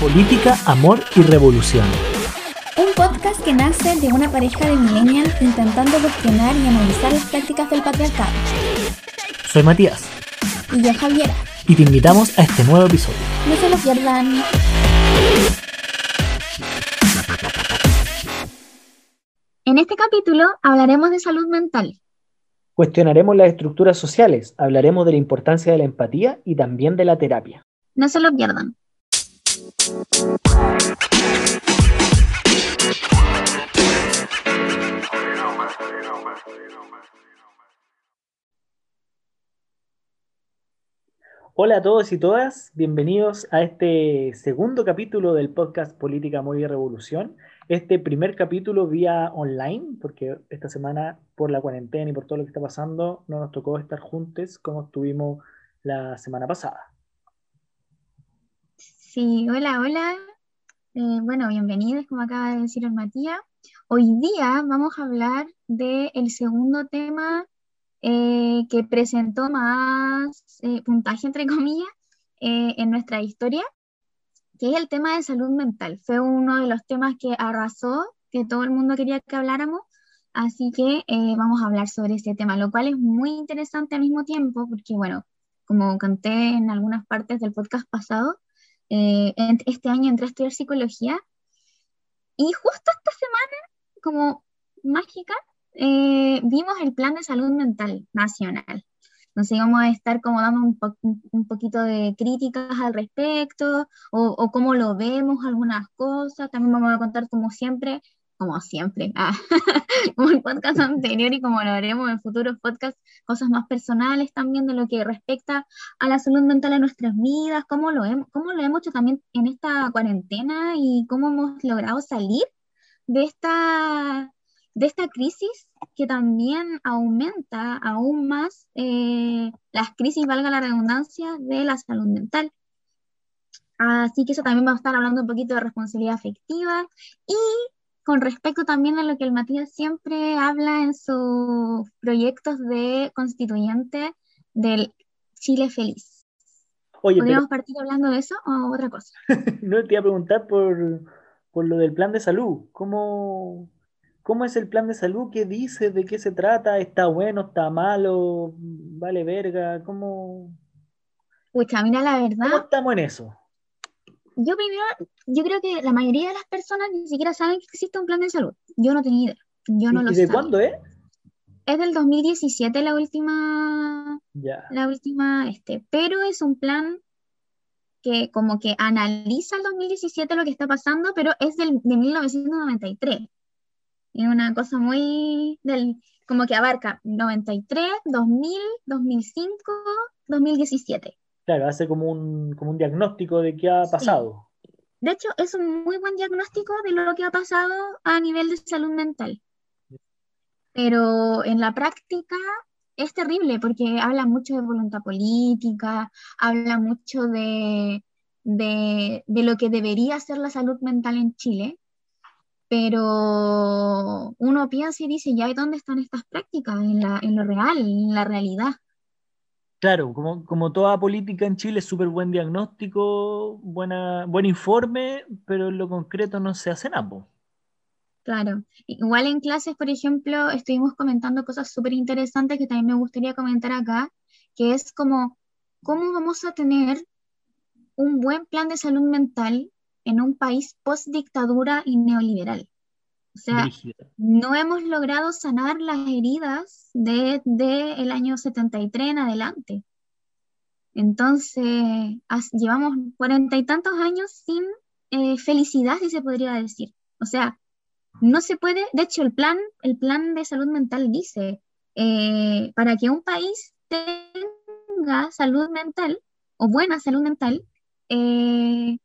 Política, Amor y Revolución. Un podcast que nace de una pareja de millennials intentando cuestionar y analizar las prácticas del patriarcado. Soy Matías. Y yo Javiera. Y te invitamos a este nuevo episodio. No se lo pierdan. En este capítulo hablaremos de salud mental. Cuestionaremos las estructuras sociales, hablaremos de la importancia de la empatía y también de la terapia. No se lo pierdan. Hola a todos y todas, bienvenidos a este segundo capítulo del podcast Política, Amor y Revolución. Este primer capítulo vía online, porque esta semana por la cuarentena y por todo lo que está pasando no nos tocó estar juntos como estuvimos la semana pasada. Hola, hola. Eh, bueno, bienvenidos, como acaba de decir el Matías. Hoy día vamos a hablar del segundo tema eh, que presentó más eh, puntaje, entre comillas, eh, en nuestra historia, que es el tema de salud mental. Fue uno de los temas que arrasó, que todo el mundo quería que habláramos, así que vamos a hablar sobre ese tema, lo cual es muy interesante al mismo tiempo, porque bueno, como conté en algunas partes del podcast pasado, este año entré a estudiar psicología y justo esta semana, como mágica, eh, vimos el plan de salud mental nacional. Entonces íbamos a estar como dando un, un poquito de críticas al respecto o, o, cómo lo vemos algunas cosas. También vamos a contar como siempre, como siempre, ah, como el podcast anterior y como lo haremos en futuros podcasts, cosas más personales también de lo que respecta a la salud mental en nuestras vidas, cómo lo, hemos, cómo lo hemos hecho también en esta cuarentena y cómo hemos logrado salir de esta de esta crisis que también aumenta aún más eh, las crisis, valga la redundancia, de la salud mental. Así que eso también va a estar hablando un poquito de responsabilidad afectiva y con respecto también a lo que el Matías siempre habla en sus proyectos de constituyente del Chile feliz. ¿Podríamos partir hablando de eso o otra cosa? no te iba a preguntar por, por lo del plan de salud. ¿Cómo, ¿Cómo es el plan de salud? ¿Qué dice? ¿De qué se trata? ¿Está bueno? ¿Está malo? ¿Vale verga? ¿Cómo? Pucha, mira, la verdad. ¿Cómo estamos en eso? Yo primero, yo creo que la mayoría de las personas ni siquiera saben que existe un plan de salud. Yo no tenía idea. Yo no ¿Y lo de cuándo es? Es del 2017 la última. Ya. La última, este. Pero es un plan que como que analiza el 2017 lo que está pasando, pero es del, de 1993. Es una cosa muy del, como que abarca 93, 2000, 2005, 2017. Claro, hace como un, como un diagnóstico de qué ha pasado. De hecho, es un muy buen diagnóstico de lo que ha pasado a nivel de salud mental. Pero en la práctica es terrible porque habla mucho de voluntad política, habla mucho de, de, de lo que debería ser la salud mental en Chile, pero uno piensa y dice, ya, ¿y dónde están estas prácticas? En, la, en lo real, en la realidad. Claro, como, como toda política en Chile, súper buen diagnóstico, buena, buen informe, pero en lo concreto no se hace nada. Claro, igual en clases, por ejemplo, estuvimos comentando cosas súper interesantes que también me gustaría comentar acá, que es como, ¿cómo vamos a tener un buen plan de salud mental en un país post-dictadura y neoliberal. O sea, no hemos logrado sanar las heridas del de, el año 73 en adelante. Entonces, llevamos cuarenta y tantos años sin eh, felicidad, si se podría decir. O sea, no se puede, de hecho, el plan, el plan de salud mental dice, eh, para que un país tenga salud mental o buena salud mental, eh,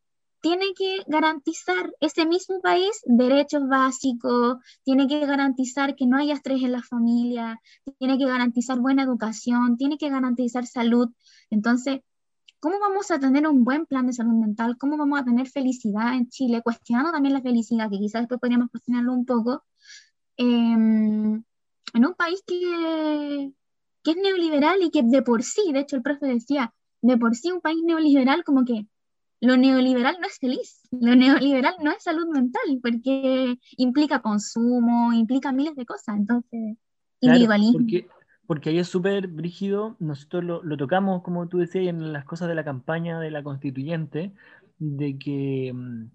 tiene que garantizar ese mismo país derechos básicos, tiene que garantizar que no haya estrés en la familia, tiene que garantizar buena educación, tiene que garantizar salud. Entonces, ¿cómo vamos a tener un buen plan de salud mental? ¿Cómo vamos a tener felicidad en Chile? Cuestionando también la felicidad, que quizás después podríamos cuestionarlo un poco, em, en un país que, que es neoliberal y que de por sí, de hecho el profe decía, de por sí un país neoliberal como que lo neoliberal no es feliz, lo neoliberal no es salud mental, porque implica consumo, implica miles de cosas, entonces, individualismo. Porque, porque ahí es súper brígido, nosotros lo, lo, tocamos, como tú decías, en las cosas de la campaña de la constituyente, de que, mm,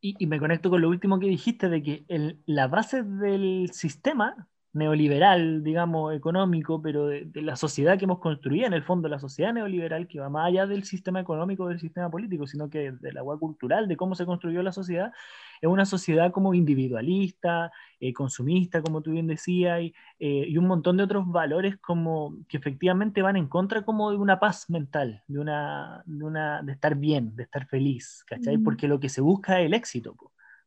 y, y me conecto con lo último que dijiste, de que el, la base del sistema neoliberal, digamos, económico, pero de, de, la sociedad que hemos construido, en el fondo, la sociedad neoliberal que va más allá del sistema económico, del sistema político, sino que de la agua cultural, de cómo se construyó la sociedad, es una sociedad como individualista, eh, consumista, como tú bien decías, y, eh, y, un montón de otros valores como que efectivamente van en contra como de una paz mental, de, una, de, una, de estar bien, de estar feliz, ¿cachai? Mm. Porque lo que se busca es el éxito,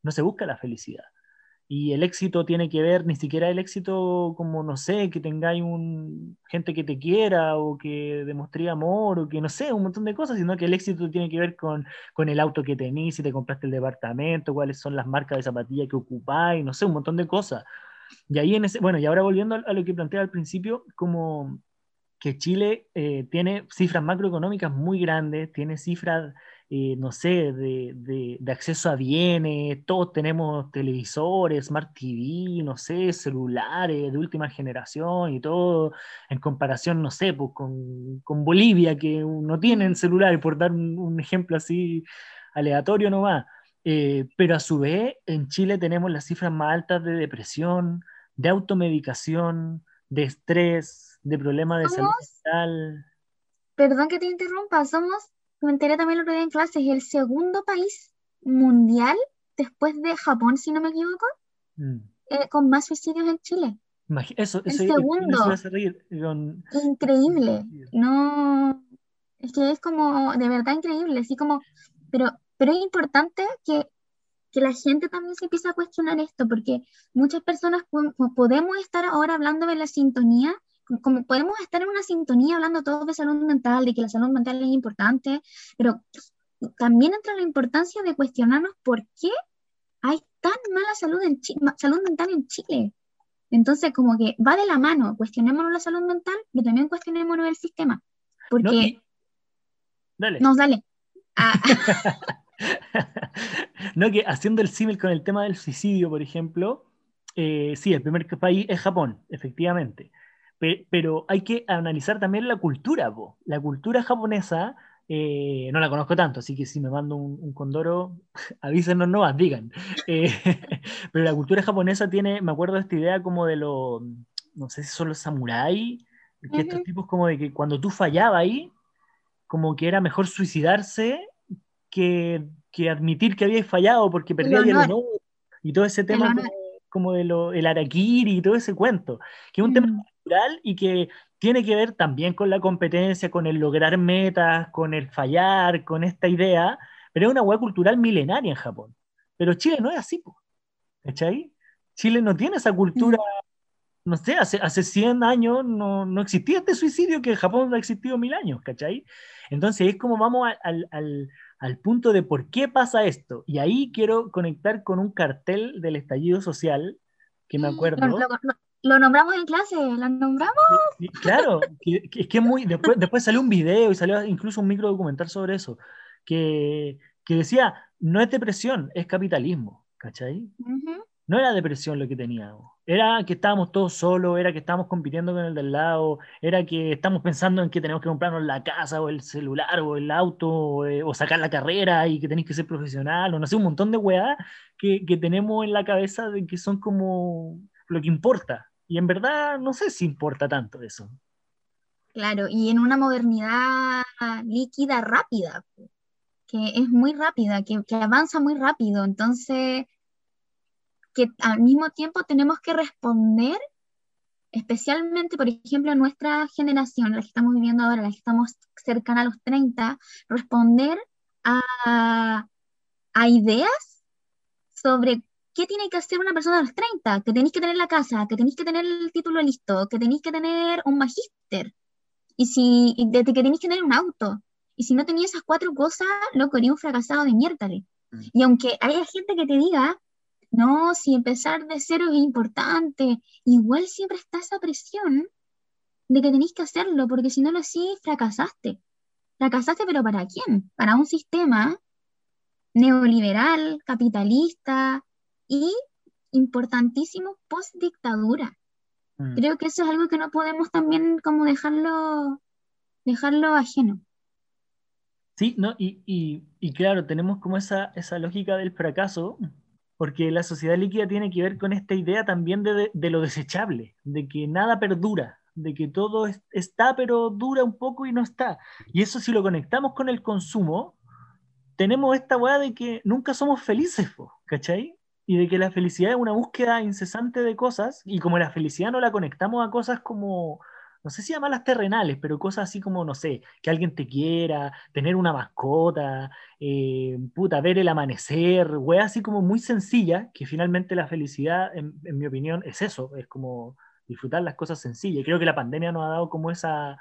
no se busca la felicidad. Y el éxito tiene que ver, ni siquiera el éxito como, no sé, que tengáis un, gente que te quiera o que demostre amor o que, no sé, un montón de cosas, sino que el éxito tiene que ver con, con el auto que tenís, si te compraste el departamento, cuáles son las marcas de zapatilla que ocupáis, no sé, un montón de cosas. Y ahí en ese, bueno, y ahora volviendo a lo que planteé al principio, como que Chile eh, tiene cifras macroeconómicas muy grandes, tiene cifras eh, no sé, de, de, de, acceso a bienes, todos tenemos televisores, Smart TV, no sé, celulares de última generación y todo, en comparación, no sé, pues con, con Bolivia, que no tienen celulares, por dar un, un ejemplo así aleatorio nomás. Eh, pero a su vez, en Chile tenemos las cifras más altas de depresión, de automedicación, de estrés, de problemas de salud mental. Perdón que te interrumpa, somos me enteré también lo que en clase, es el segundo país mundial después de Japón, si no me equivoco, mm. eh, con más suicidios en Chile. Eso, el segundo. Increíble. No, es que es como de verdad increíble, así como, pero, pero es importante que, que la gente también se empiece a cuestionar esto, porque muchas personas podemos estar ahora hablando de la sintonía como podemos estar en una sintonía hablando todos de salud mental, de que la salud mental es importante, pero también entra la importancia de cuestionarnos por qué hay tan mala salud, en salud mental en Chile. Entonces, como que va de la mano, cuestionémonos la salud mental, pero también cuestionémonos el sistema. Porque... No, dale. Nos dale. Ah. no, que haciendo el símil con el tema del suicidio, por ejemplo, eh, sí, el primer país es Japón, efectivamente pero hay que analizar también la cultura, la cultura japonesa, eh, no la conozco tanto, así que si me mando un, condoro, avísenos no digan. Eh, pero la cultura japonesa tiene, me acuerdo de esta idea como de los, no sé si son los samuráis, que estos tipos como de que cuando tú fallabas ahí, como que era mejor suicidarse que, que admitir que habías fallado porque perdías el honor. y todo ese tema como, de lo, el y todo ese cuento, que es un tema y que tiene que ver también con la competencia, con el lograr metas, con el fallar, con esta idea, pero es una hueá cultural milenaria en Japón. Pero Chile no es así, ¿cachai? Chile no tiene esa cultura, mm. no sé, hace, hace 100 años no, no existía este suicidio que en Japón ha existido mil años, ¿cachai? Entonces es como vamos al, al, al punto de por qué pasa esto. Y ahí quiero conectar con un cartel del estallido social que me mm, acuerdo. Lo nombramos en clase, lo nombramos. claro, que, es que muy. Después, después salió un video y salió incluso un micro documental sobre eso, que, que decía: no es depresión, es capitalismo, ¿cachai? No era depresión lo que teníamos, era que estábamos todos solos, era que estábamos compitiendo con el del lado, era que estamos pensando en que tenemos que comprarnos la casa o el celular o el auto o, eh, sacar la carrera y que tenéis que ser profesional o no sé, un montón de weá que, que tenemos en la cabeza de que son como lo que importa, y en verdad no sé si importa tanto eso. Claro, y en una modernidad líquida rápida, que es muy rápida, que, avanza muy rápido, entonces que al mismo tiempo tenemos que responder, especialmente, por ejemplo, nuestra generación, la que estamos viviendo ahora, la que estamos cercana a los 30, responder a, a ideas sobre ¿qué tiene que hacer una persona a los 30? Que tenéis que tener la casa, que tenéis que tener el título listo, que tenéis que tener un magíster, y si, que tenéis que tener un auto. Y si no tenías esas cuatro cosas, loco, eres un fracasado de mierda. Mm. Y aunque haya gente que te diga, no, si empezar de cero es importante, igual siempre está esa presión de que tenéis que hacerlo, porque si no lo hacís, fracasaste. Fracasaste, pero ¿para quién? Para un sistema neoliberal, capitalista y importantísimo post-dictadura. Mm. Creo que eso es algo que no podemos también como dejarlo, dejarlo ajeno. Sí, no, y, claro, tenemos como esa, esa lógica del fracaso, porque la sociedad líquida tiene que ver con esta idea también de, lo desechable, de que nada perdura, de que todo está pero dura un poco y no está. Y eso si lo conectamos con el consumo, tenemos esta weá de que nunca somos felices, ¿cachai? Y de que la felicidad es una búsqueda incesante de cosas, y como la felicidad no la conectamos a cosas como no sé si llamarlas terrenales, pero cosas así como, no sé, que alguien te quiera, tener una mascota, eh, puta, ver el amanecer, weas así como muy sencilla, que finalmente la felicidad, en, mi opinión, es eso, es como disfrutar las cosas sencillas. Y creo que la pandemia nos ha dado como esa,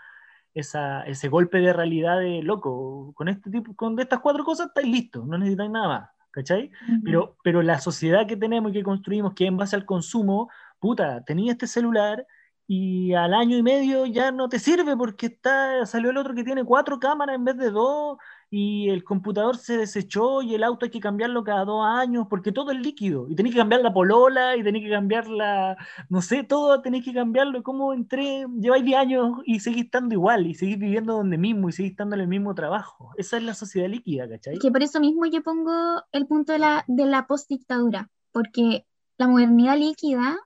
esa, ese golpe de realidad de loco, con este tipo, con estas cuatro cosas estáis listos, no necesitáis nada más. ¿Cachai? pero, pero la sociedad que tenemos y que construimos, que en base al consumo, puta, tenía este celular, y al año y medio ya no te sirve porque está, salió el otro que tiene cuatro cámaras en vez de dos y el computador se desechó y el auto hay que cambiarlo cada dos años porque todo es líquido y tenés que cambiar la polola y tenés que cambiar la, no sé, todo tenés que cambiarlo. ¿Cómo entré? Lleváis 10 años y seguís estando igual y seguís viviendo donde mismo y seguís estando en el mismo trabajo. Esa es la sociedad líquida, ¿cachai? Que por eso mismo yo pongo el punto de la, de la postdictadura, porque la modernidad líquida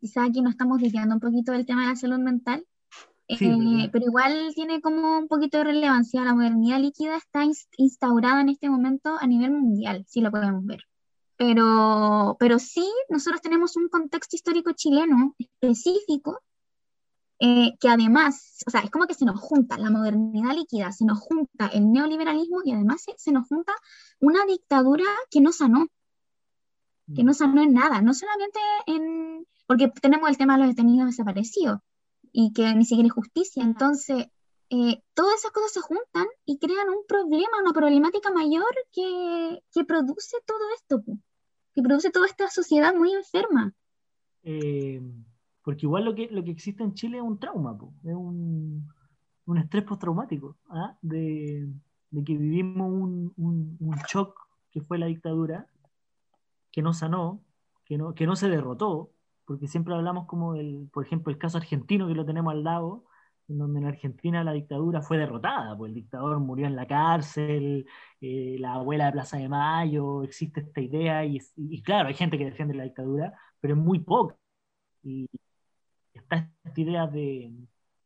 quizá aquí no estamos desviando un poquito del tema de la salud mental, eh, pero igual tiene como un poquito de relevancia. La modernidad líquida está instaurada en este momento a nivel mundial, si lo podemos ver. Pero, pero sí, nosotros tenemos un contexto histórico chileno específico eh, que además, o sea, es como que se nos junta la modernidad líquida, se nos junta el neoliberalismo y además se, se nos junta una dictadura que no sanó, que no mm. sanó en nada, no solamente en, porque tenemos el tema de los detenidos desaparecidos y que ni siquiera hay justicia. Entonces, eh, todas esas cosas se juntan y crean un problema, una problemática mayor que, que produce todo esto, que produce toda esta sociedad muy enferma. Eh, porque igual lo que, lo que existe en Chile es un trauma, es un, un estrés postraumático, ¿ah? de, de, que vivimos un, un, un shock que fue la dictadura, que no sanó, que no, que no se derrotó, porque siempre hablamos como del, por ejemplo, el caso argentino que lo tenemos al lado, en donde en Argentina la dictadura fue derrotada, pues el dictador murió en la cárcel, eh, la abuela de Plaza de Mayo, existe esta idea, y, claro, hay gente que defiende la dictadura, pero es muy poca. Y está esta idea de,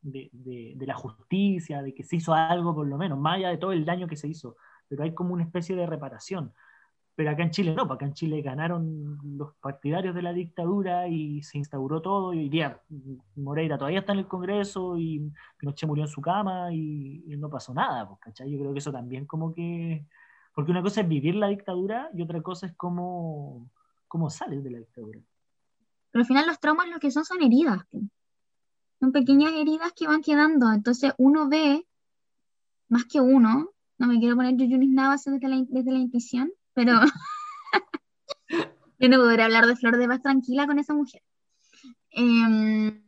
de, de, la justicia, de que se hizo algo por lo menos, más allá de todo el daño que se hizo, pero hay como una especie de reparación. Pero acá en Chile no, acá en Chile ganaron los partidarios de la dictadura y se instauró todo. Y hoy Moreira todavía está en el Congreso y Pinochet murió en su cama y, no pasó nada, pues, ¿cachai? Yo creo que eso también como que... Porque una cosa es vivir la dictadura y otra cosa es cómo, cómo sales de la dictadura. Pero al final los traumas lo que son son heridas. Son pequeñas heridas que van quedando. Entonces uno ve, más que uno, no me quiero poner Yuyunis Navas desde la, desde la intuición, pero yo no podré hablar de Flor de Paz tranquila con esa mujer. Em,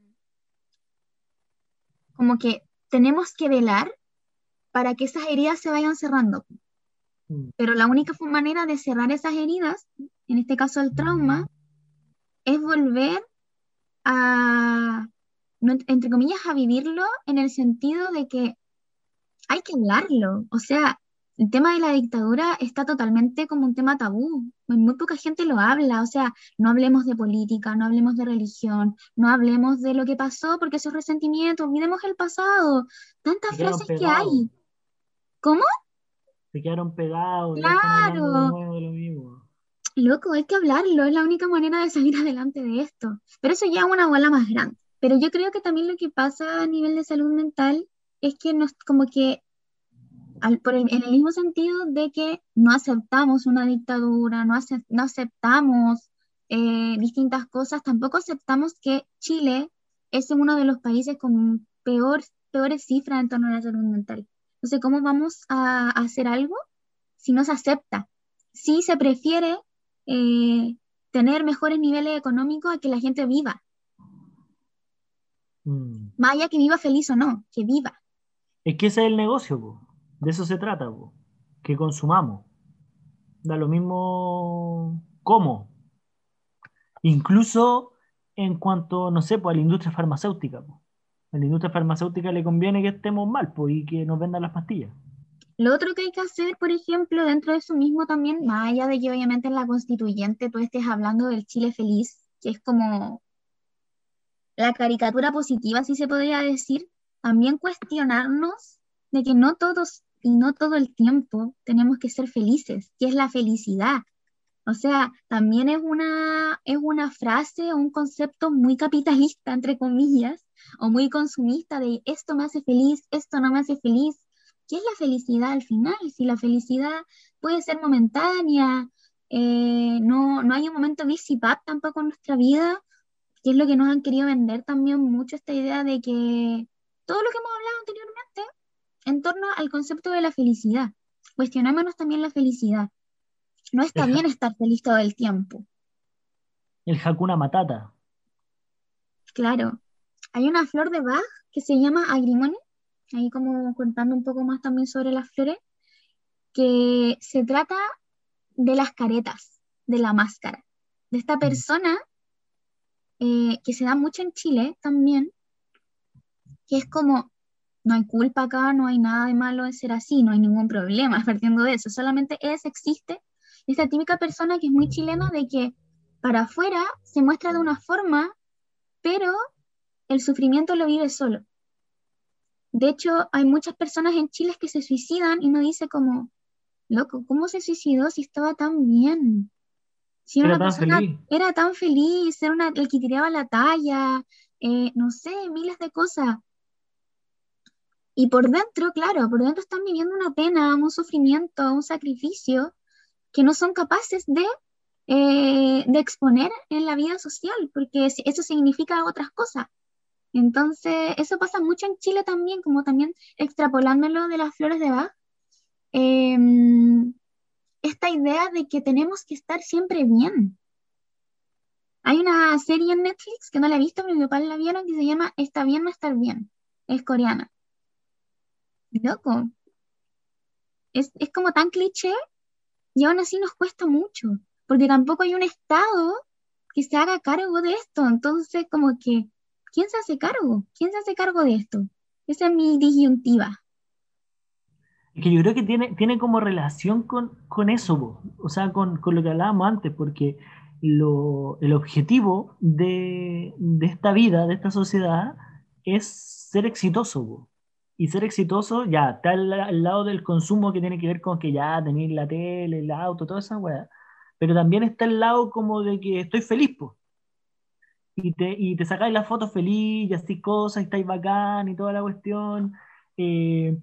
como que tenemos que velar para que esas heridas se vayan cerrando. Mm. Pero la única manera de cerrar esas heridas, en este caso el trauma, es volver a, entre comillas, a vivirlo en el sentido de que hay que hablarlo. O sea, el tema de la dictadura está totalmente como un tema tabú. Muy poca gente lo habla. O sea, no hablemos de política, no hablemos de religión, no hablemos de lo que pasó porque esos resentimientos, olvidemos el pasado. Tantas frases que hay. ¿Cómo? Se quedaron pegados. Claro. Loco, hay que hablarlo, es la única manera de salir adelante de esto. Pero eso ya es una bola más grande. Pero yo creo que también lo que pasa a nivel de salud mental es que nos, como que en el mismo sentido de que no aceptamos una dictadura, no, no aceptamos eh, distintas cosas, tampoco aceptamos que Chile es uno de los países con peor, peores cifras en torno a la salud mental. Entonces, ¿cómo vamos a, hacer algo si no se acepta? Si se prefiere eh, tener mejores niveles económicos a que la gente viva. Mm. Más allá que viva feliz o no, que viva. Es que ese es el negocio, de eso se trata, que consumamos. da lo mismo cómo. Incluso en cuanto, no sé, pues a la industria farmacéutica. Pues. A la industria farmacéutica le conviene que estemos mal pues, y que nos vendan las pastillas. Lo otro que hay que hacer, por ejemplo, dentro de eso mismo también, más allá de que obviamente en la constituyente tú estés hablando del Chile feliz, que es como la caricatura positiva, si se podría decir, también cuestionarnos de que no todos y no todo el tiempo tenemos que ser felices, que es la felicidad. O sea, también es una, es una frase o un concepto muy capitalista, entre comillas, o muy consumista de esto me hace feliz, esto no me hace feliz, ¿qué es la felicidad al final? Si la felicidad puede ser momentánea, eh, no, no hay un momento visipap tampoco en nuestra vida, que es lo que nos han querido vender también mucho esta idea de que todo lo que hemos hablado anteriormente en torno al concepto de la felicidad. Cuestionémonos también la felicidad. No está bien estar feliz todo el tiempo. El Hakuna Matata. Claro. Hay una flor de Bach que se llama agrimone, ahí como contando un poco más también sobre las flores, que se trata de las caretas, de la máscara, de esta persona eh, que se da mucho en Chile también, que es como, no hay culpa acá, no hay nada de malo en ser así, no hay ningún problema partiendo de eso, solamente es, existe esta típica persona que es muy chilena de que para afuera se muestra de una forma, pero el sufrimiento lo vive solo. De hecho, hay muchas personas en Chile que se suicidan y uno dice como, loco, ¿cómo se suicidó si estaba tan bien? Si era, una persona feliz. era tan feliz, era una, el que tiraba la talla, eh, no sé, miles de cosas. Y por dentro, claro, por dentro están viviendo una pena, un sufrimiento, un sacrificio que no son capaces de, eh, exponer en la vida social, porque eso significa otras cosas. Entonces, eso pasa mucho en Chile también, como también extrapolándolo de las flores de Bach. Em, esta idea de que tenemos que estar siempre bien. Hay una serie en Netflix que no la he visto, pero mi papá la vieron, que se llama Está bien no estar bien. Es coreana. Loco. Es, es como tan cliché y aún así nos cuesta mucho, porque tampoco hay un Estado que se haga cargo de esto. Entonces, como que ¿quién se hace cargo? ¿Quién se hace cargo de esto? Esa es mi disyuntiva. Que yo creo que tiene, tiene como relación con, con eso, o sea, con, con, lo que hablábamos antes, porque lo, el objetivo de, de, esta vida, de esta sociedad, es ser exitoso. Y ser exitoso ya está al, lado del consumo que tiene que ver con que ya tenéis la tele, el auto, toda esa weá. Pero también está el lado como de que estoy feliz, pues y te, y te sacáis la foto feliz y así cosas y estáis bacán y toda la cuestión. Eh,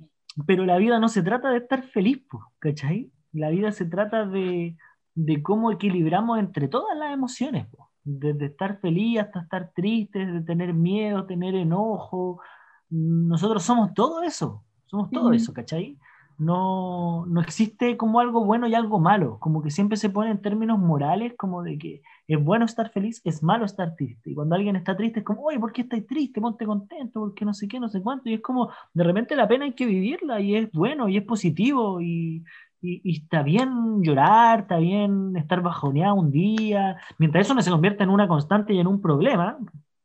pero la vida no se trata de estar feliz, ¿cachai? La vida se trata de, de cómo equilibramos entre todas las emociones, desde estar feliz hasta estar triste, de tener miedo, tener enojo. Nosotros somos todo eso, somos todo eso, ¿cachai? No, no existe como algo bueno y algo malo, como que siempre se pone en términos morales, como de que es bueno estar feliz, es malo estar triste. Y cuando alguien está triste es como, oye, ¿por qué estás triste? Ponte contento, porque no sé qué, no sé cuánto. Y es como, de repente la pena hay que vivirla y es bueno y es positivo y, y, está bien llorar, está bien estar bajoneado un día. Mientras eso no se convierta en una constante y en un problema,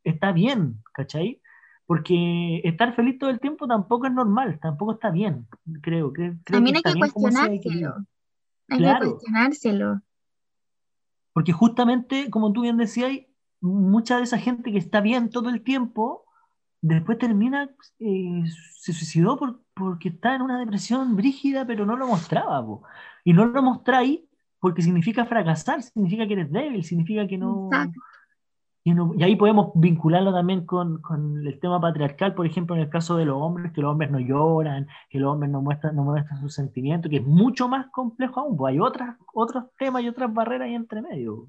está bien, ¿cachai? Porque estar feliz todo el tiempo tampoco es normal, tampoco está bien, creo. creo También hay que cuestionárselo. Hay que cuestionárselo. Porque justamente, como tú bien decías, mucha de esa gente que está bien todo el tiempo, después termina, eh, se suicidó porque está en una depresión brígida, pero no lo mostraba. Y no lo mostráis porque significa fracasar, significa que eres débil, significa que no... Y, ahí podemos vincularlo también con, con, el tema patriarcal, por ejemplo, en el caso de los hombres, que los hombres no lloran, que los hombres no muestran, no muestran sus sentimientos, que es mucho más complejo aún, pues hay otras, otros temas y otras barreras ahí entre medio.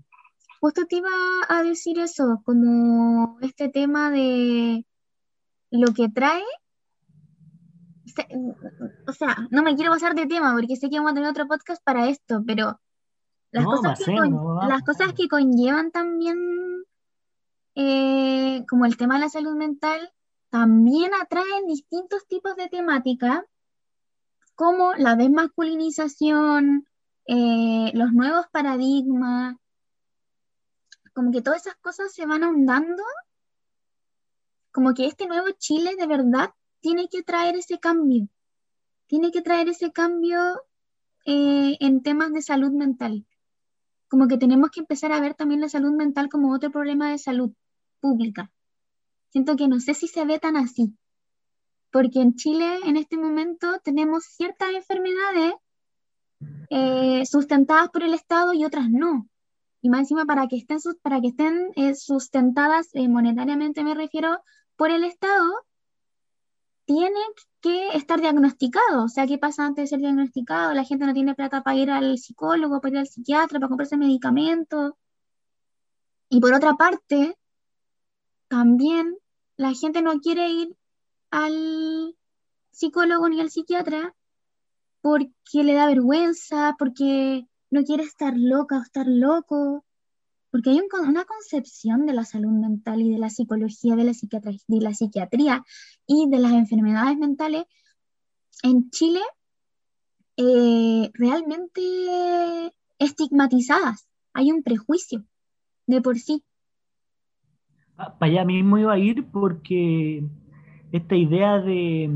Justo te iba a decir eso, como este tema de lo que trae, o sea, no me quiero pasar de tema porque sé que vamos a tener otro podcast para esto, pero las, cosas, que las cosas que conllevan también eh, como el tema de la salud mental, también atraen distintos tipos de temática, como la desmasculinización, eh, los nuevos paradigmas, como que todas esas cosas se van ahondando, como que este nuevo Chile de verdad tiene que traer ese cambio, tiene que traer ese cambio eh, en temas de salud mental. Como que tenemos que empezar a ver también la salud mental como otro problema de salud pública. Siento que no sé si se ve tan así, porque en Chile en este momento tenemos ciertas enfermedades eh, sustentadas por el Estado y otras no. Y más encima, para que estén, para que estén eh, sustentadas monetariamente, me refiero, por el Estado, tienen que estar diagnosticados. O sea, ¿qué pasa antes de ser diagnosticado? La gente no tiene plata para ir al psicólogo, para ir al psiquiatra, para comprarse medicamentos. Y por otra parte, también la gente no quiere ir al psicólogo ni al psiquiatra porque le da vergüenza, porque no quiere estar loca o estar loco, porque hay una concepción de la salud mental y de la psicología, de la, psiquiatría, de la psiquiatría y de las enfermedades mentales en Chile eh, realmente estigmatizadas. Hay un prejuicio de por sí. Para allá mismo iba a ir porque esta idea de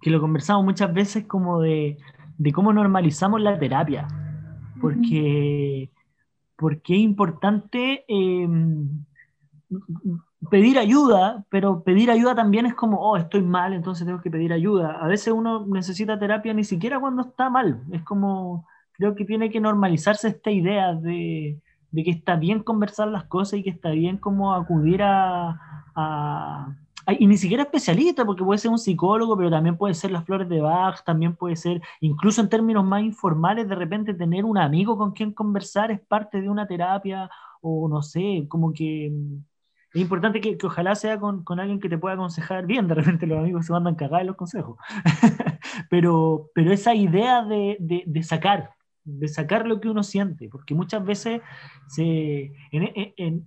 que lo conversamos muchas veces como de, de cómo normalizamos la terapia, porque porque es importante em, pedir ayuda, pero pedir ayuda también es como, oh, estoy mal, entonces tengo que pedir ayuda. A veces uno necesita terapia ni siquiera cuando está mal. Es como, creo que tiene que normalizarse esta idea de, de que está bien conversar las cosas y que está bien como acudir a, a y ni siquiera especialista, porque puede ser un psicólogo, pero también puede ser las flores de Bach, también puede ser, incluso en términos más informales, de repente tener un amigo con quien conversar es parte de una terapia, o no sé, como que mm, es importante que, que ojalá sea con, con, alguien que te pueda aconsejar bien, de repente los amigos se mandan cagar en los consejos, pero, pero esa idea de, de, de sacar, de sacar lo que uno siente, porque muchas veces se,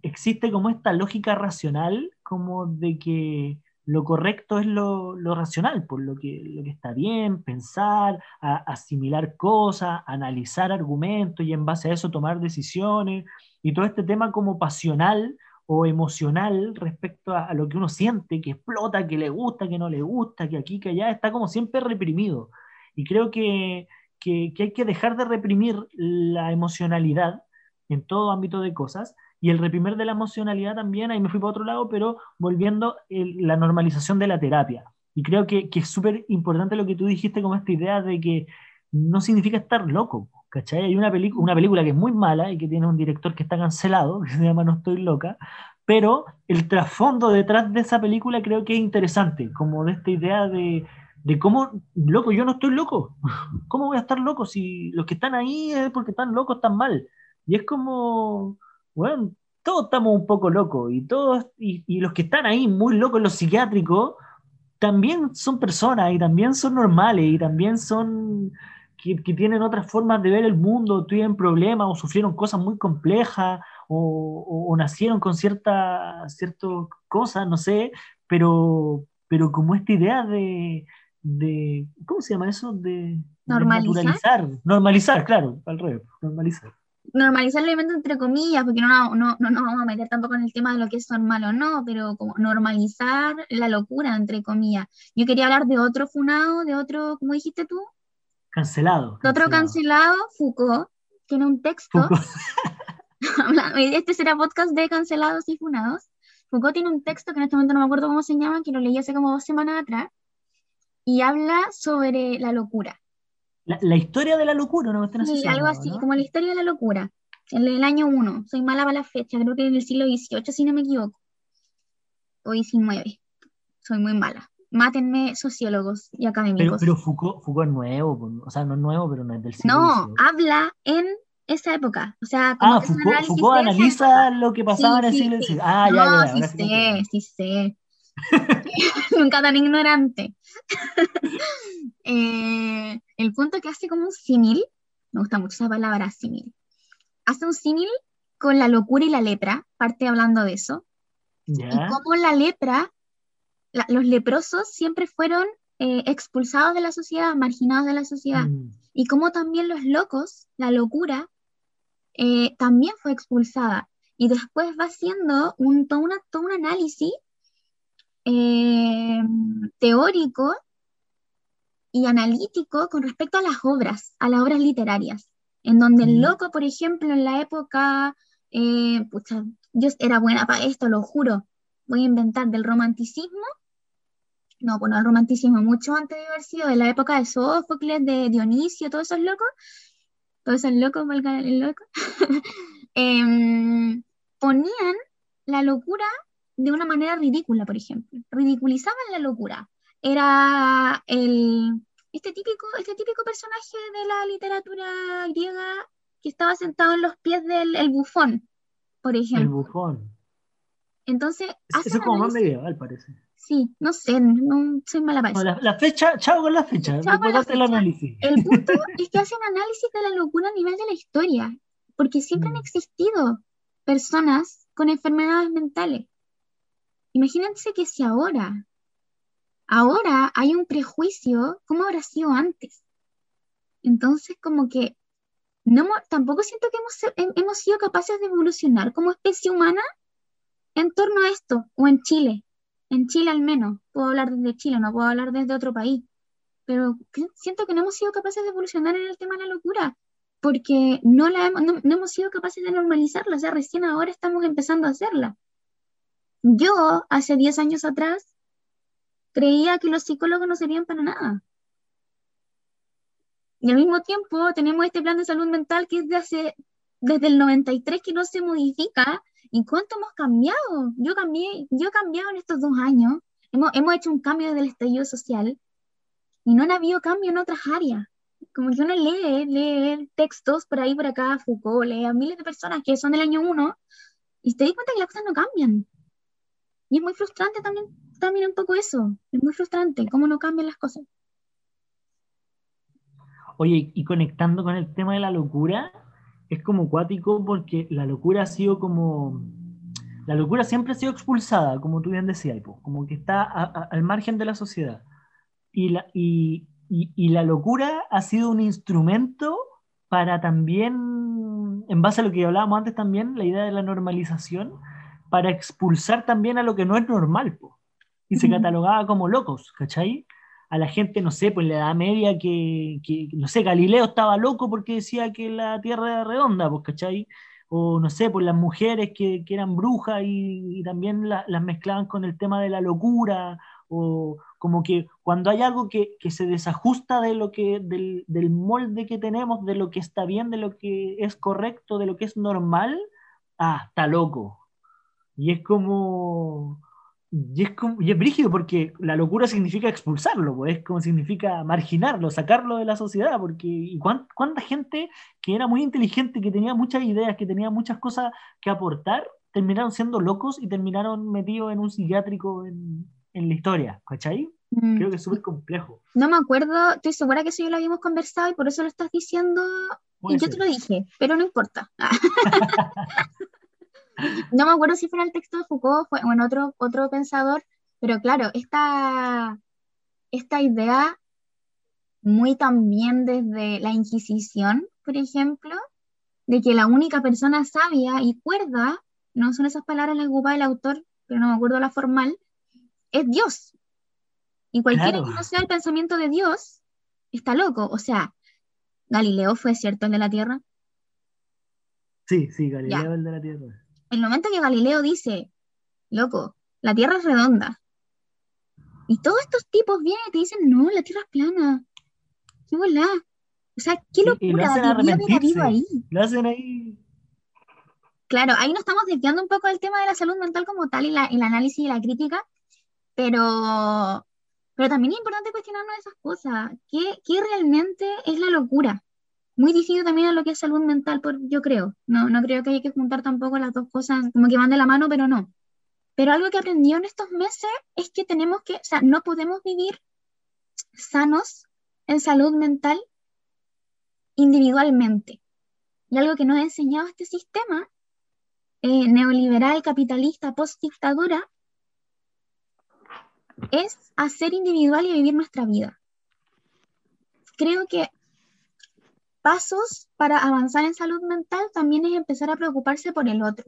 existe como esta lógica racional, como de que lo correcto es lo, racional, por lo que, lo que está bien, pensar, asimilar cosas, analizar argumentos y en base a eso tomar decisiones, y todo este tema como pasional o emocional respecto a, a lo que uno siente, que explota, que le gusta, que no le gusta, que aquí, que allá, está como siempre reprimido. Y creo que que, hay que dejar de reprimir la emocionalidad en todo ámbito de cosas y el reprimir de la emocionalidad también, ahí me fui para otro lado, pero volviendo la normalización de la terapia. Y creo que, que es súper importante lo que tú dijiste como esta idea de que no significa estar loco, ¿cachai? Hay una, una película que es muy mala y que tiene un director que está cancelado, que se llama No estoy loca, pero el trasfondo detrás de esa película creo que es interesante, como de esta idea de, de cómo, loco, yo no estoy loco. ¿Cómo voy a estar loco si los que están ahí es porque están locos, están mal? Y es como, bueno, todos estamos un poco locos y todos, y, los que están ahí muy locos, los psiquiátricos, también son personas y también son normales y también son que, tienen otras formas de ver el mundo, tienen problemas o sufrieron cosas muy complejas o, o, nacieron con ciertas ciertas cosas, no sé, pero, pero como esta idea de, de, ¿cómo se llama eso? De, normalizar. normalizar, claro, al revés, normalizar. Normalizar el evento entre comillas, porque no, no, no, no vamos a meter tampoco en el tema de lo que es normal o no, pero como normalizar la locura, entre comillas. Yo quería hablar de otro funado, de otro, ¿cómo dijiste tú? Cancelado. De otro cancelado, Foucault, tiene un texto. este será podcast de cancelados y funados. Foucault tiene un texto que en este momento no me acuerdo cómo se llama, que lo leí hace como dos semanas atrás, y habla sobre la locura. La, historia de la locura, ¿no? Sí, algo así, como la historia de la locura. El año 1, soy mala para la fecha, creo que en el siglo XVIII, si no me equivoco. O XIX, soy muy mala. Mátenme sociólogos y académicos. Pero, Foucault, Foucault, es nuevo, o sea, no es nuevo, pero no es del siglo No, habla en esa época. O sea, ah, Foucault, Foucault analiza lo que pasaba en el siglo XIX. Ah, ya, ya, ya, sí sé, sí sé. Nunca tan ignorante. Eh, el punto que hace como un símil, me gusta mucho esa palabra símil, hace un símil con la locura y la lepra, parte hablando de eso, y como la lepra, los leprosos siempre fueron eh, expulsados de la sociedad, marginados de la sociedad, Mm. y como también los locos, la locura, eh, también fue expulsada. Y después va haciendo un, todo, una- todo un análisis eh, teórico y analítico con respecto a las obras, a las obras literarias, en donde el Mm. loco, por ejemplo, en la época, eh, pucha, yo era buena para esto, lo juro, voy a inventar del romanticismo, no, bueno, el romanticismo mucho antes de haber sido de la época de Sófocles, de Dionisio, todos esos locos, todos esos locos, valga el loco, em, ponían la locura de una manera ridícula, por ejemplo. Ridiculizaban la locura. Era el, este típico, este típico personaje de la literatura griega que estaba sentado en los pies del el bufón, por El ejemplo. bufón. Entonces, Es- hacen Eso es como más medieval, parece. Sí, no sé, no soy mala para No, eso. la, la fecha, chao con la fecha. Chao con la el análisis. El punto es que hacen análisis de la locura a nivel de la historia, porque siempre han Mm. existido personas con enfermedades mentales. Imagínense que si ahora, ahora hay un prejuicio, ¿cómo habrá sido antes? Entonces, como que no, tampoco siento que hemos, hemos sido capaces de evolucionar como especie humana en torno a esto, o en Chile, en Chile al menos. Puedo hablar desde Chile, no puedo hablar desde otro país pero siento que no hemos sido capaces de evolucionar en el tema de la locura, porque no, la hemos, no, no hemos sido capaces de normalizarla, o sea, recién ahora estamos empezando a hacerla. Yo, hace 10 años atrás, creía que los psicólogos no servían para nada. Y al mismo tiempo tenemos este plan de salud mental que es de hace, desde el 93 que no se modifica. ¿Y cuánto hemos cambiado? Yo cambié, yo he cambiado en estos dos años. Hemos, hemos hecho un cambio desde el estallido social y no han habido cambio en otras áreas. Como que uno lee, lee textos por ahí, por acá, Foucault, lee a miles de personas que son del año uno y te das cuenta que las cosas no cambian. Y es muy frustrante también, también un poco eso. Es muy frustrante cómo no cambian las cosas. Oye, y conectando con el tema de la locura, es como cuático porque la locura ha sido como... La locura siempre ha sido expulsada, como tú bien decías, como que está a- a- al margen de la sociedad. Y la, y, y- y la locura ha sido un instrumento para también, en base a lo que hablábamos antes también, la idea de la normalización, para expulsar también a lo que no es normal, po. Y se catalogaba como locos, ¿cachai? A la gente, no sé, pues en la Edad Media, que, que, no sé, Galileo estaba loco porque decía que la Tierra era redonda, pues, ¿cachai? O no sé, pues las mujeres que, que eran brujas y, y también la- las mezclaban con el tema de la locura, o como que cuando hay algo que, que se desajusta de lo que, del, del molde que tenemos, de lo que está bien, de lo que es correcto, de lo que es normal, ah, está loco. Y es como. Y es, como, y es brígido porque la locura significa expulsarlo, pues, es como significa marginarlo, sacarlo de la sociedad, porque y cuán- cuánta gente que era muy inteligente, que tenía muchas ideas, que tenía muchas cosas que aportar, terminaron siendo locos y terminaron metidos en un psiquiátrico en, en la historia, ¿cachai? Mm. Creo que es súper complejo. No me acuerdo, estoy segura que eso ya lo habíamos conversado y por eso lo estás diciendo y yo ser. te lo dije, pero no importa. No me acuerdo si fue en el texto de Foucault fue, o en otro, otro pensador, pero claro, esta, esta idea muy también desde la Inquisición, por ejemplo, de que la única persona sabia y cuerda, no son esas palabras las que ocupaba el autor, pero no me acuerdo la formal, es Dios. Y cualquiera Claro. que no sea el pensamiento de Dios está loco. O sea, Galileo fue cierto el de la Tierra. Sí, sí, Galileo Ya. el de la Tierra. El momento que Galileo dice, loco, la Tierra es redonda. Y todos estos tipos vienen y te dicen, no, la Tierra es plana. ¿Qué volá? O sea, qué Y- y lo locura, hacen debió haber habido ahí. Lo hacen ahí. Claro, ahí nos estamos desviando un poco del tema de la salud mental como tal y la, el análisis y la crítica, pero, pero también es importante cuestionarnos esas cosas. ¿Qué, qué realmente es la locura? Muy distinto también a lo que es salud mental, por, yo creo. No, no creo que haya que juntar tampoco las dos cosas como que van de la mano, pero no. Pero algo que aprendió en estos meses es que tenemos que, o sea, no podemos vivir sanos en salud mental individualmente. Y algo que nos ha enseñado este sistema eh, neoliberal, capitalista, post-dictadura, es hacer individual y vivir nuestra vida. Creo que pasos para avanzar en salud mental también es empezar a preocuparse por el otro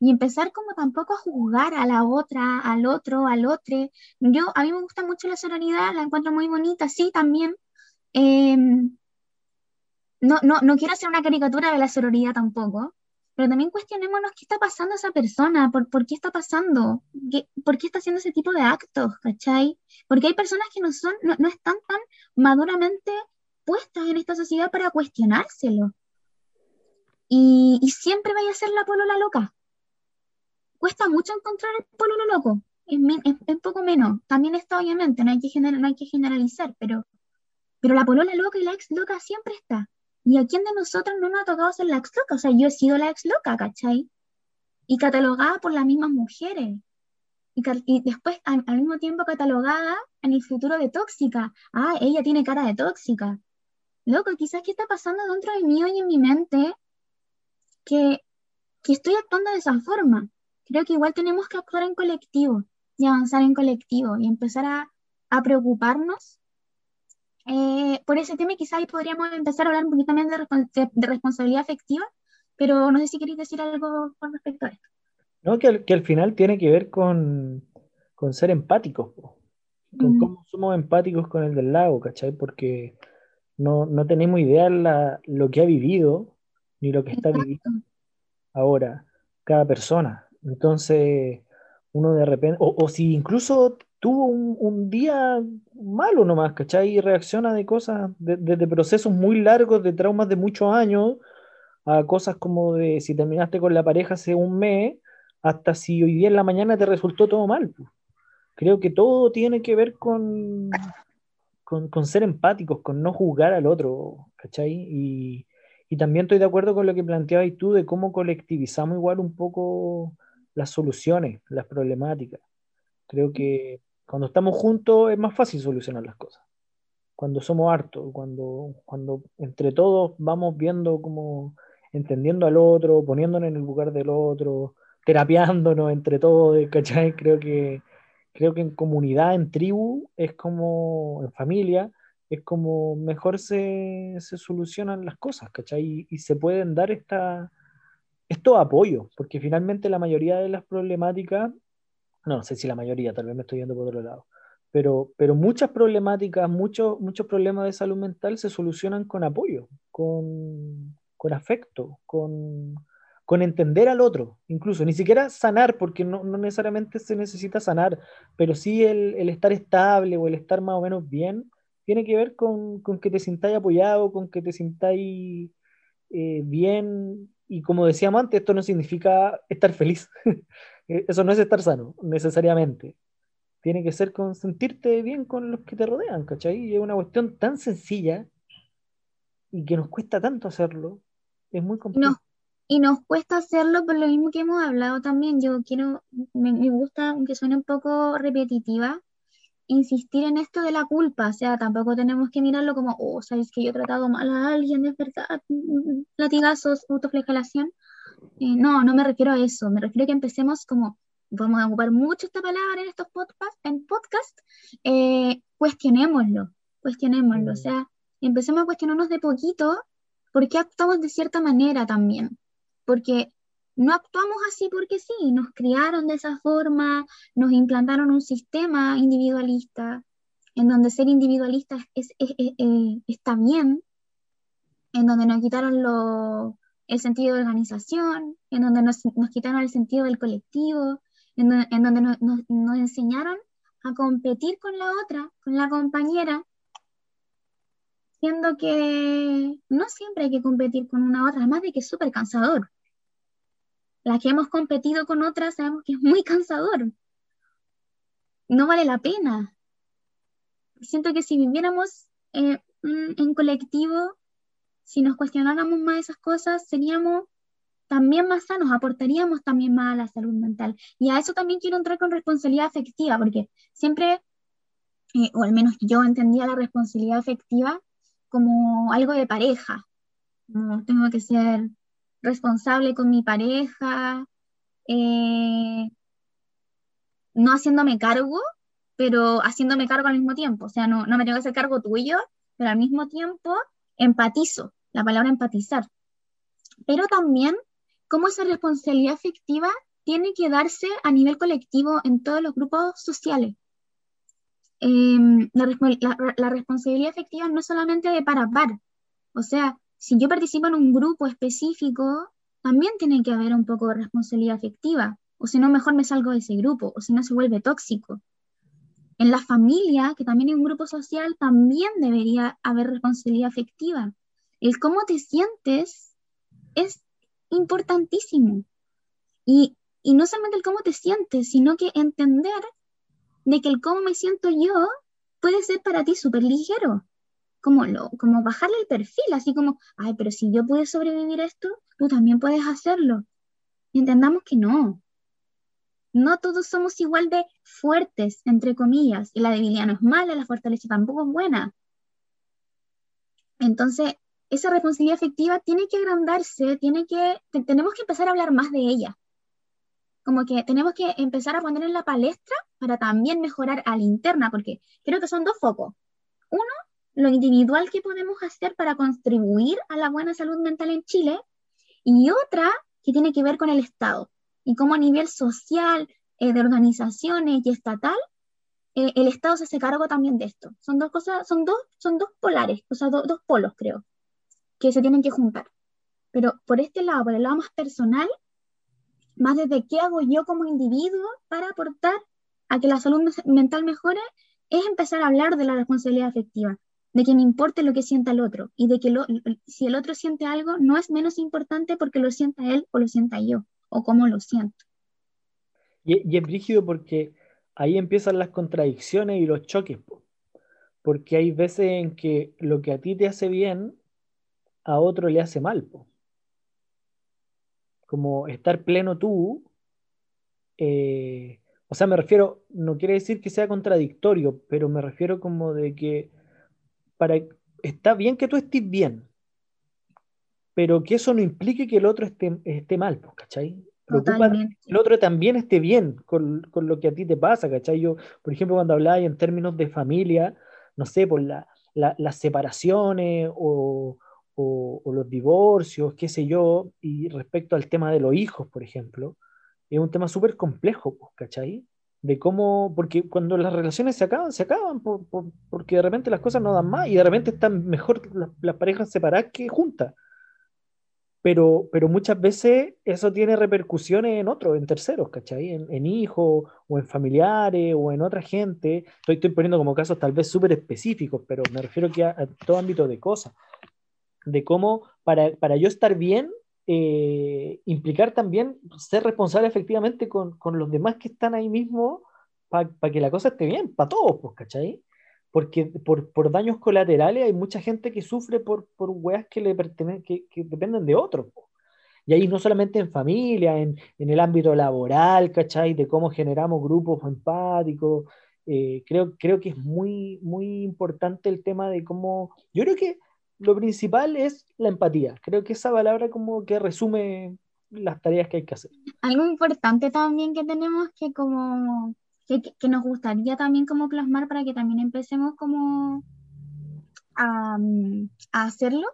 y empezar como tampoco a juzgar a la otra, al otro, al otro. Yo, a mí me gusta mucho la sororidad, la encuentro muy bonita, sí, también. Em, no, no, no quiero hacer una caricatura de la sororidad tampoco, pero también cuestionémonos qué está pasando esa persona, por, por qué está pasando, ¿Qué, por qué está haciendo ese tipo de actos, ¿cachai? Porque hay personas que no, son, no, no están tan maduramente puestas en esta sociedad para cuestionárselo. Y, siempre vaya a ser la polola loca, cuesta mucho encontrar el pololo loco, es, es, poco menos. También está, obviamente, no hay que, no hay que generalizar, pero, pero la polola loca y la ex loca siempre está. ¿Y a quién de nosotros no nos ha tocado ser la ex loca? O sea, yo he sido la ex loca, ¿cachai? Y catalogada por las mismas mujeres. Y, y después, al, al, mismo tiempo, catalogada en el futuro de tóxica. Ah, ella tiene cara de tóxica. Loco, quizás qué está pasando dentro de mí y en mi mente que, que estoy actuando de esa forma creo que igual tenemos que actuar en colectivo y avanzar en colectivo y empezar a, a preocuparnos eh, por ese tema. Quizás ahí podríamos empezar a hablar un poquito también de, de, de, responsabilidad afectiva, pero no sé si queréis decir algo con respecto a esto. No, que al, que al final tiene que ver con, con ser empáticos, con mm. cómo somos empáticos con el del lago, ¿cachai? Porque no, no tenemos idea la, lo que ha vivido ni lo que está viviendo ahora cada persona. Entonces, uno de repente, o, o si incluso tuvo un, un, día malo nomás, ¿cachai? Y reacciona de cosas, desde de, procesos muy largos, de traumas de muchos años, a cosas como de si terminaste con la pareja hace un mes, hasta si hoy día en la mañana te resultó todo mal. Pues. Creo que todo tiene que ver con, con, ser empáticos, con no juzgar al otro, ¿cachai? Y, y también estoy de acuerdo con lo que planteabas tú de cómo colectivizamos igual un poco las soluciones, las problemáticas. Creo que cuando estamos juntos es más fácil solucionar las cosas. Cuando somos hartos, cuando, cuando entre todos vamos viendo como entendiendo al otro, poniéndonos en el lugar del otro, terapiándonos entre todos, ¿cachai? Creo que, creo que en comunidad, en tribu, es como, en familia, es como mejor se, se solucionan las cosas, ¿cachai? Y, y se pueden dar esta, esto apoyo, porque finalmente la mayoría de las problemáticas, no, no sé si la mayoría, tal vez me estoy yendo por otro lado, pero, pero muchas problemáticas, muchos, muchos problemas de salud mental se solucionan con apoyo, con, con afecto, con, con entender al otro, incluso, ni siquiera sanar, porque no, no necesariamente se necesita sanar, pero sí el, el, estar estable o el estar más o menos bien, tiene que ver con, con que te sintáis apoyado, con que te sintáis eh, bien y como decíamos antes, esto no significa estar feliz. Eso no es estar sano, necesariamente. Tiene que ser con sentirte bien con los que te rodean, ¿cachai? Y es una cuestión tan sencilla y que nos cuesta tanto hacerlo. Es muy complicado. No, y nos cuesta hacerlo por lo mismo que hemos hablado también. Yo quiero, me, me gusta, aunque suene un poco repetitiva, insistir en esto de la culpa, o sea, tampoco tenemos que mirarlo como, oh, sabes que yo he tratado mal a alguien, es verdad, latigazos, autoflagelación. Eh, no, no me refiero a eso, me refiero a que empecemos como, vamos a ocupar mucho esta palabra en estos podcasts, en podcast, eh, cuestionémoslo, cuestionémoslo, o mm. sea, empecemos a cuestionarnos de poquito por qué actuamos de cierta manera también, porque no actuamos así porque sí, nos criaron de esa forma, nos implantaron un sistema individualista, en donde ser individualista es, es, es, está bien, en donde nos quitaron lo, el sentido de organización, en donde nos, nos quitaron el sentido del colectivo, en en donde nos enseñaron a competir con la otra, con la compañera, siendo que no siempre hay que competir con una otra, además de que es súper cansador las que hemos competido con otras sabemos que es muy cansador. No vale la pena. Siento que si viviéramos eh, en colectivo, si nos cuestionáramos más esas cosas, seríamos también más sanos, aportaríamos también más a la salud mental. Y a eso también quiero entrar con responsabilidad afectiva, porque siempre, eh, o al menos yo entendía la responsabilidad afectiva como algo de pareja. Tengo que ser responsable con mi pareja, eh, no haciéndome cargo pero haciéndome cargo al mismo tiempo. O sea, no, no me tengo que hacer cargo tuyo, pero al mismo tiempo empatizo, la palabra empatizar. Pero también cómo esa responsabilidad afectiva tiene que darse a nivel colectivo en todos los grupos sociales. Em, la, responsabilidad efectiva no solamente de para par. O sea, si yo participo en un grupo específico, también tiene que haber un poco de responsabilidad afectiva. O si no, mejor me salgo de ese grupo, o si no, se vuelve tóxico. En la familia, que también es un grupo social, también debería haber responsabilidad afectiva. El cómo te sientes es importantísimo. Y, y no solamente el cómo te sientes, sino que entender de que el cómo me siento yo puede ser para ti súper ligero. Como, lo, como bajarle el perfil, así como, ay, pero si yo pude sobrevivir esto, tú también puedes hacerlo. Entendamos que no. No todos somos igual de fuertes, entre comillas, y la debilidad no es mala, la fortaleza tampoco es buena. Entonces, esa responsabilidad afectiva tiene que agrandarse, tiene que, tenemos que empezar a hablar más de ella como que tenemos que empezar a poner en la palestra para también mejorar a la interna, porque creo que son dos focos. Uno, lo individual que podemos hacer para contribuir a la buena salud mental en Chile, y otra que tiene que ver con el Estado y cómo a nivel social, eh, de organizaciones y estatal, eh, el Estado se hace cargo también de esto. Son dos cosas, son dos, son dos polares, o sea, dos polos, creo, que se tienen que juntar. Pero por este lado, por el lado más personal, más desde qué hago yo como individuo para aportar a que la salud mental mejore, es empezar a hablar de la responsabilidad afectiva, de que me importe lo que sienta el otro y de que si el otro siente algo no es menos importante porque lo sienta él o lo sienta yo o cómo lo siento. Y, es brígido porque ahí empiezan las contradicciones y los choques, porque hay veces en que lo que a ti te hace bien, a otro le hace mal. Como estar pleno tú, eh, o sea, me refiero, no quiere decir que sea contradictorio, pero me refiero como de que para, está bien que tú estés bien, pero que eso no implique que el otro esté, esté mal, pues, ¿cachai? Preocupa que el otro también esté bien con, con, lo que a ti te pasa, ¿cachai? Yo, por ejemplo, cuando hablaba en términos de familia, no sé, por la, las separaciones o, o, los divorcios, qué sé yo, y respecto al tema de los hijos, por ejemplo, es un tema súper complejo, pues, ¿cachai? De cómo, porque cuando las relaciones se acaban, se acaban, porque de repente las cosas no dan más y de repente están mejor las, parejas separadas que juntas. Pero, pero muchas veces eso tiene repercusiones en otros, en terceros, ¿cachai? En, hijos o en familiares o en otra gente. Estoy, estoy poniendo como casos tal vez súper específicos, pero me refiero que a todo ámbito de cosas de cómo para, para yo estar bien, eh, implicar también ser responsable efectivamente con, con, los demás que están ahí mismo para que la cosa esté bien, para todos, pues, ¿cachai? Porque por, por, daños colaterales hay mucha gente que sufre por, por weas que, le pertenecen, que, dependen de otros. Y ahí no solamente en familia, en, en, el ámbito laboral, ¿cachai? De cómo generamos grupos empáticos. Eh, creo, creo que es muy, muy importante el tema de cómo... Yo creo que lo principal es la empatía. Creo que esa palabra como que resume las tareas que hay que hacer. Algo importante también que tenemos que como que, que nos gustaría también como plasmar para que también empecemos como a, a hacerlo.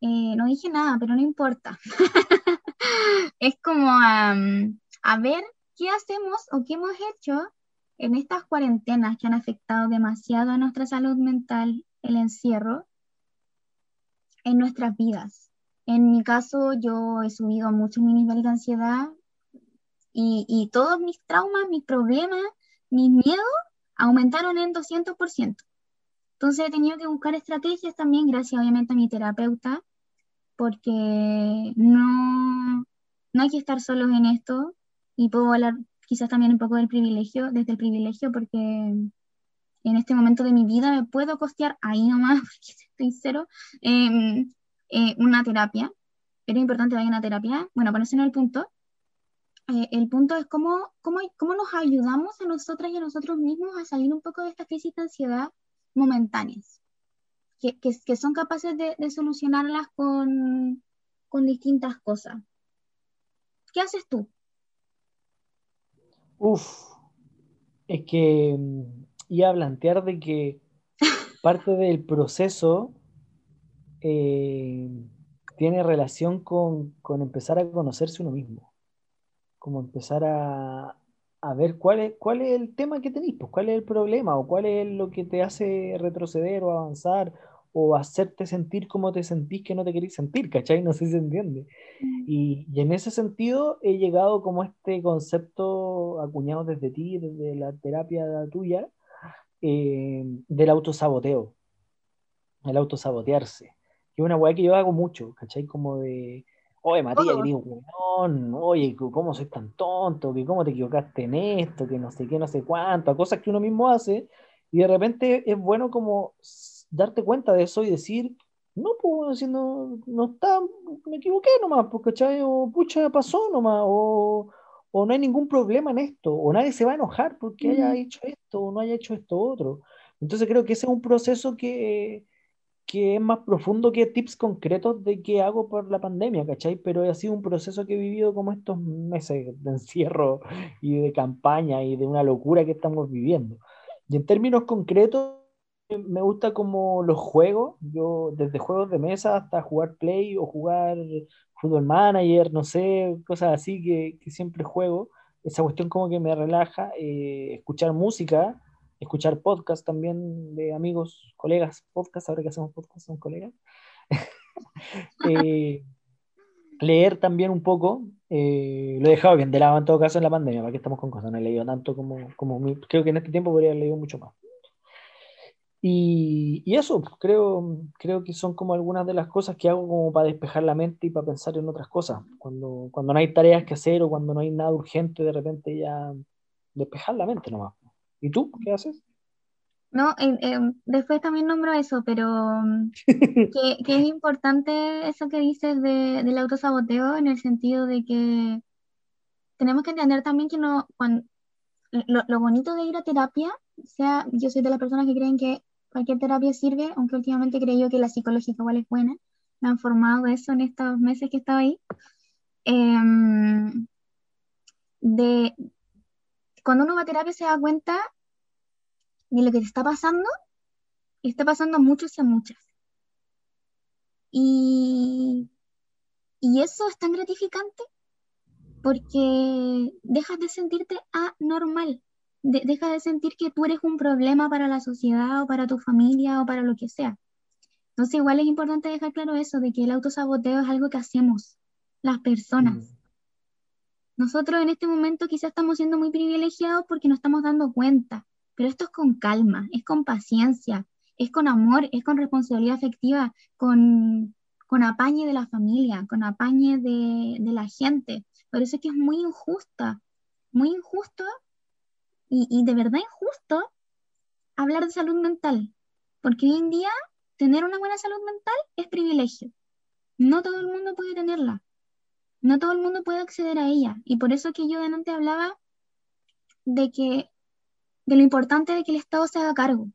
Eh, no dije nada, pero no importa. es como a, a ver qué hacemos o qué hemos hecho en estas cuarentenas que han afectado demasiado a nuestra salud mental, el encierro, en nuestras vidas. En mi caso, yo he subido mucho mi nivel de ansiedad y, y todos mis traumas, mis problemas, mis miedos aumentaron en 200%. Entonces he tenido que buscar estrategias también, gracias obviamente a mi terapeuta, porque no, no hay que estar solos en esto y puedo hablar quizás también un poco del privilegio, desde el privilegio, porque en este momento de mi vida me puedo costear ahí nomás, porque estoy cero, em, eh, una terapia. Es importante que vaya una terapia. Bueno, para eso no el punto. Eh, el punto es cómo, cómo, cómo nos ayudamos a nosotras y a nosotros mismos a salir un poco de esta crisis de ansiedad momentáneas, que, que, que son capaces de, de solucionarlas con, con distintas cosas. ¿Qué haces tú? Uf, es que mm, iba a plantear de que parte del proceso eh, tiene relación con, con, empezar a conocerse uno mismo, como empezar a, a ver cuál es, cuál es el tema que tenéis, pues, cuál es el problema o cuál es lo que te hace retroceder o avanzar o hacerte sentir como te sentís que no te querís sentir, ¿cachai? No sé si se entiende. Mm. Y, y, en ese sentido he llegado como este concepto acuñado desde ti, desde la terapia tuya, eh, del autosaboteo, el autosabotearse, que es una weá que yo hago mucho, ¿cachai? Como de, oye Matías, que digo, weón, oye, ¿cómo soy tan tonto? que ¿Cómo te equivocaste en esto? Que no sé qué, no sé cuánto, cosas que uno mismo hace, y de repente es bueno como darte cuenta de eso y decir, no, pues, si no, no está, me equivoqué nomás, porque ¿cachai? O pucha, pasó nomás, o, o, no hay ningún problema en esto, o nadie se va a enojar porque haya hecho esto o no haya hecho esto otro. Entonces creo que ese es un proceso que, que es más profundo que tips concretos de qué hago por la pandemia, ¿cachai? Pero ha sido un proceso que he vivido como estos meses de encierro y de campaña y de una locura que estamos viviendo. Y en términos concretos, me gusta como los juegos, yo desde juegos de mesa hasta jugar Play o jugar Football Manager, no sé, cosas así que, que siempre juego. Esa cuestión como que me relaja, eh, escuchar música, escuchar podcast también de amigos, colegas, podcast, ahora que hacemos podcast son colegas. eh, leer también un poco, eh, lo he dejado bien de lado en todo caso en la pandemia, para que estamos con cosas, no he leído tanto como, como creo que en este tiempo podría haber leído mucho más. Y, y, eso, creo, creo que son como algunas de las cosas que hago como para despejar la mente y para pensar en otras cosas. Cuando, cuando no hay tareas que hacer o cuando no hay nada urgente, de repente ya despejar la mente nomás. ¿Y tú qué haces? No, después también nombro eso, pero mm, que, que, es importante eso que dices de, del autosaboteo en el sentido de que tenemos que entender también que no, cuando, lo, lo bonito de ir a terapia, sea, yo soy de las personas que creen que cualquier terapia sirve, aunque últimamente creo que la psicológica igual es buena. Me han formado eso en estos meses que estaba ahí. Em, de, cuando uno va a terapia se da cuenta de lo que te está pasando y está pasando a muchos y a muchas. Y, y eso es tan gratificante porque dejas de sentirte anormal deja de sentir que tú eres un problema para la sociedad o para tu familia o para lo que sea. Entonces igual es importante dejar claro eso, de que el autosaboteo es algo que hacemos las personas. Mm. Nosotros en este momento quizás estamos siendo muy privilegiados porque nos estamos dando cuenta, pero esto es con calma, es con paciencia, es con amor, es con responsabilidad afectiva, con, con apañe de la familia, con apañe de, de la gente. Por eso es que es muy injusta, muy injusto y, de verdad injusto hablar de salud mental, porque hoy en día tener una buena salud mental es privilegio. No todo el mundo puede tenerla, no todo el mundo puede acceder a ella, y por eso que yo antes hablaba de que de lo importante de que el Estado se haga cargo,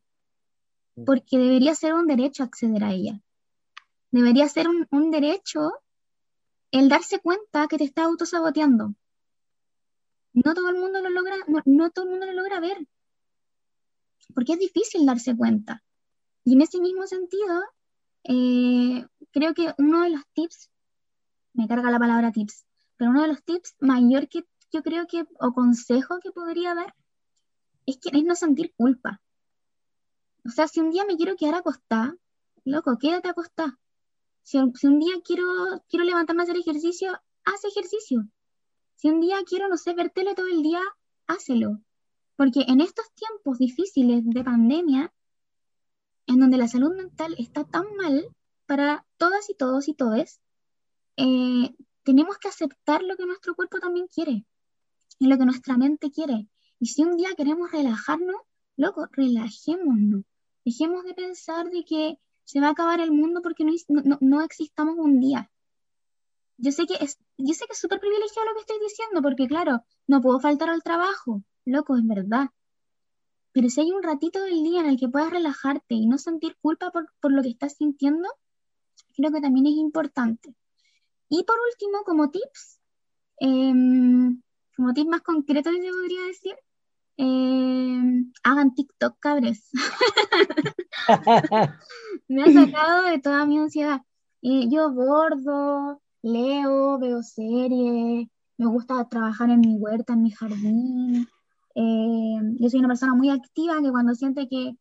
porque debería ser un derecho acceder a ella. Debería ser un, un derecho el darse cuenta que te está autosaboteando, no todo el mundo lo logra, no, todo el mundo lo logra ver, porque es difícil darse cuenta. Y en ese mismo sentido, eh, creo que uno de los tips, me carga la palabra tips, pero uno de los tips mayor que yo creo que, o consejo que podría dar, es que es no sentir culpa. O sea, si un día me quiero quedar acostada, loco, quédate acostada. Si, si un día quiero, quiero levantarme a hacer ejercicio, haz ejercicio. Si un día quiero, no sé, ver tele todo el día, hácelo. Porque en estos tiempos difíciles de pandemia, en donde la salud mental está tan mal para todas y todos y todes, eh, tenemos que aceptar lo que nuestro cuerpo también quiere y lo que nuestra mente quiere. Y si un día queremos relajarnos, loco, relajémonos. Dejemos de pensar de que se va a acabar el mundo porque no, no, no existamos un día yo sé que es, yo sé que es súper privilegiado lo que estoy diciendo, porque claro, no puedo faltar al trabajo, loco, es verdad. Pero si hay un ratito del día en el que puedas relajarte y no sentir culpa por, por lo que estás sintiendo, creo que también es importante. Y por último, como tips, eh, como tips más concretos, yo podría decir, eh, hagan TikTok, cabres. me ha sacado de toda mi ansiedad. Y yo bordo, leo, veo series, me gusta trabajar en mi huerta, en mi jardín. Eh, yo soy una persona muy activa que cuando siente que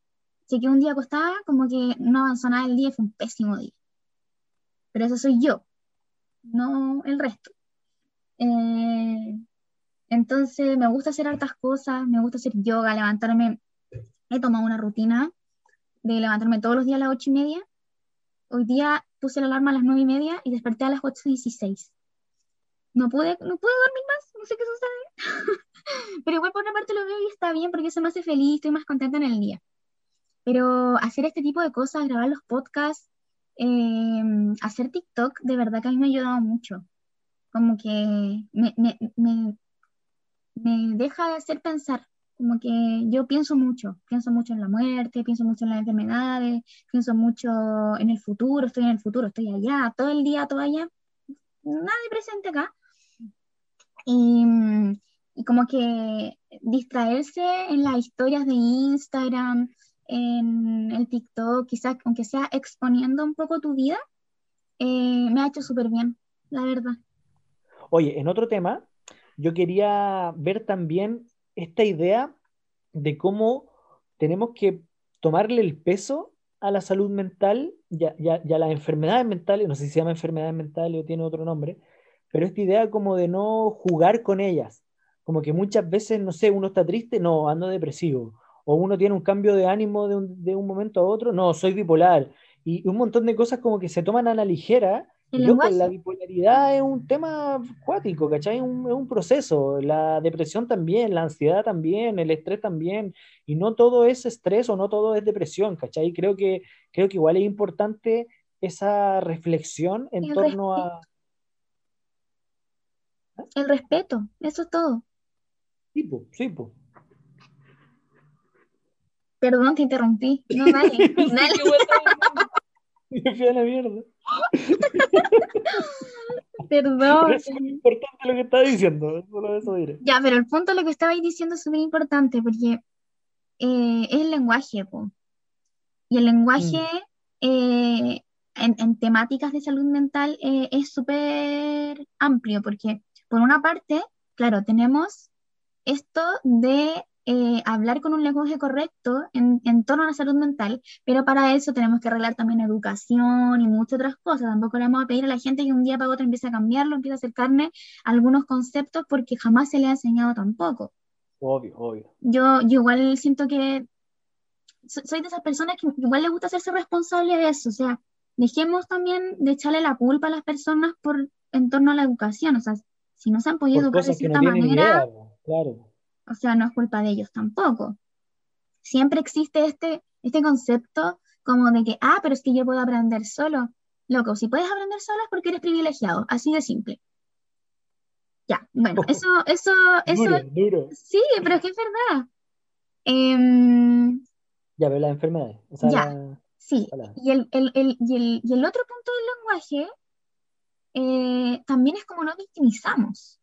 se quedó un día acostada, como que no avanzó nada el día, fue un pésimo día. Pero eso soy yo, no el resto. Eh, entonces me gusta hacer hartas cosas, me gusta hacer yoga, levantarme. He tomado una rutina de levantarme todos los días a las ocho y media. Hoy día puse la alarma a las nueve y media y desperté a las ocho y dieciséis. No pude, no pude dormir más, no sé qué sucede. Pero igual por una parte lo veo y está bien porque eso me hace feliz, estoy más contenta en el día. Pero hacer este tipo de cosas, grabar los podcasts, eh, hacer TikTok, de verdad que a mí me ha ayudado mucho. Como que me, me, me, me deja de hacer pensar, como que yo pienso mucho, pienso mucho en la muerte, pienso mucho en las enfermedades, pienso mucho en el futuro, estoy en el futuro, estoy allá, todo el día, todo allá, nada de presente acá. Y, y como que distraerse en las historias de Instagram, en el TikTok, quizás aunque sea exponiendo un poco tu vida, eh, me ha hecho súper bien, la verdad. Oye, en otro tema, yo quería ver también esta idea de cómo tenemos que tomarle el peso a la salud mental y a, las enfermedades mentales, no sé si se llama enfermedades mentales o tiene otro nombre, pero esta idea como de no jugar con ellas, como que muchas veces, no sé, uno está triste, no, ando depresivo, o uno tiene un cambio de ánimo de un, de un momento a otro, no, soy bipolar, y un montón de cosas como que se toman a la ligera la bipolaridad es un tema cuático, ¿cachai? Es un, es un, proceso. La depresión también, la ansiedad también, el estrés también. Y no todo es estrés o no todo es depresión, ¿cachai? Creo que, creo que igual es importante esa reflexión en torno a... El respeto, eso es todo. Sí, pues, sí, pues. Perdón, te interrumpí. No, dale, dale. Me fui a la mierda. Perdón. es muy importante lo que estaba diciendo, solo eso diré. Ya, pero el punto de lo que estabais diciendo es súper importante porque eh, es el lenguaje, po. Y el lenguaje mm. eh, en, en, temáticas de salud mental eh, es súper amplio porque, por una parte, claro, tenemos esto de eh, hablar con un lenguaje correcto en, en, torno a la salud mental, pero para eso tenemos que arreglar también educación y muchas otras cosas. Tampoco le vamos a pedir a la gente que un día para otro empiece a cambiarlo, empiece a acercarme a algunos conceptos porque jamás se le ha enseñado tampoco. Obvio, obvio. Yo, yo igual siento que soy de esas personas que igual le gusta hacerse responsable de eso, o sea, dejemos también de echarle la culpa a las personas por en torno a la educación, o sea, si no se han podido educar de cierta manera, claro o sea, no es culpa de ellos tampoco. Siempre existe este, este concepto como de que, ah, pero es que yo puedo aprender solo. Loco, si puedes aprender solo es porque eres privilegiado, así de simple. Ya, bueno, eso, eso, eso. Duro, Sí, pero es que es verdad. Em, ya, veo las enfermedades. ya, sí. Y el, el, el, y, el, y el, otro punto del lenguaje eh, también es como no victimizamos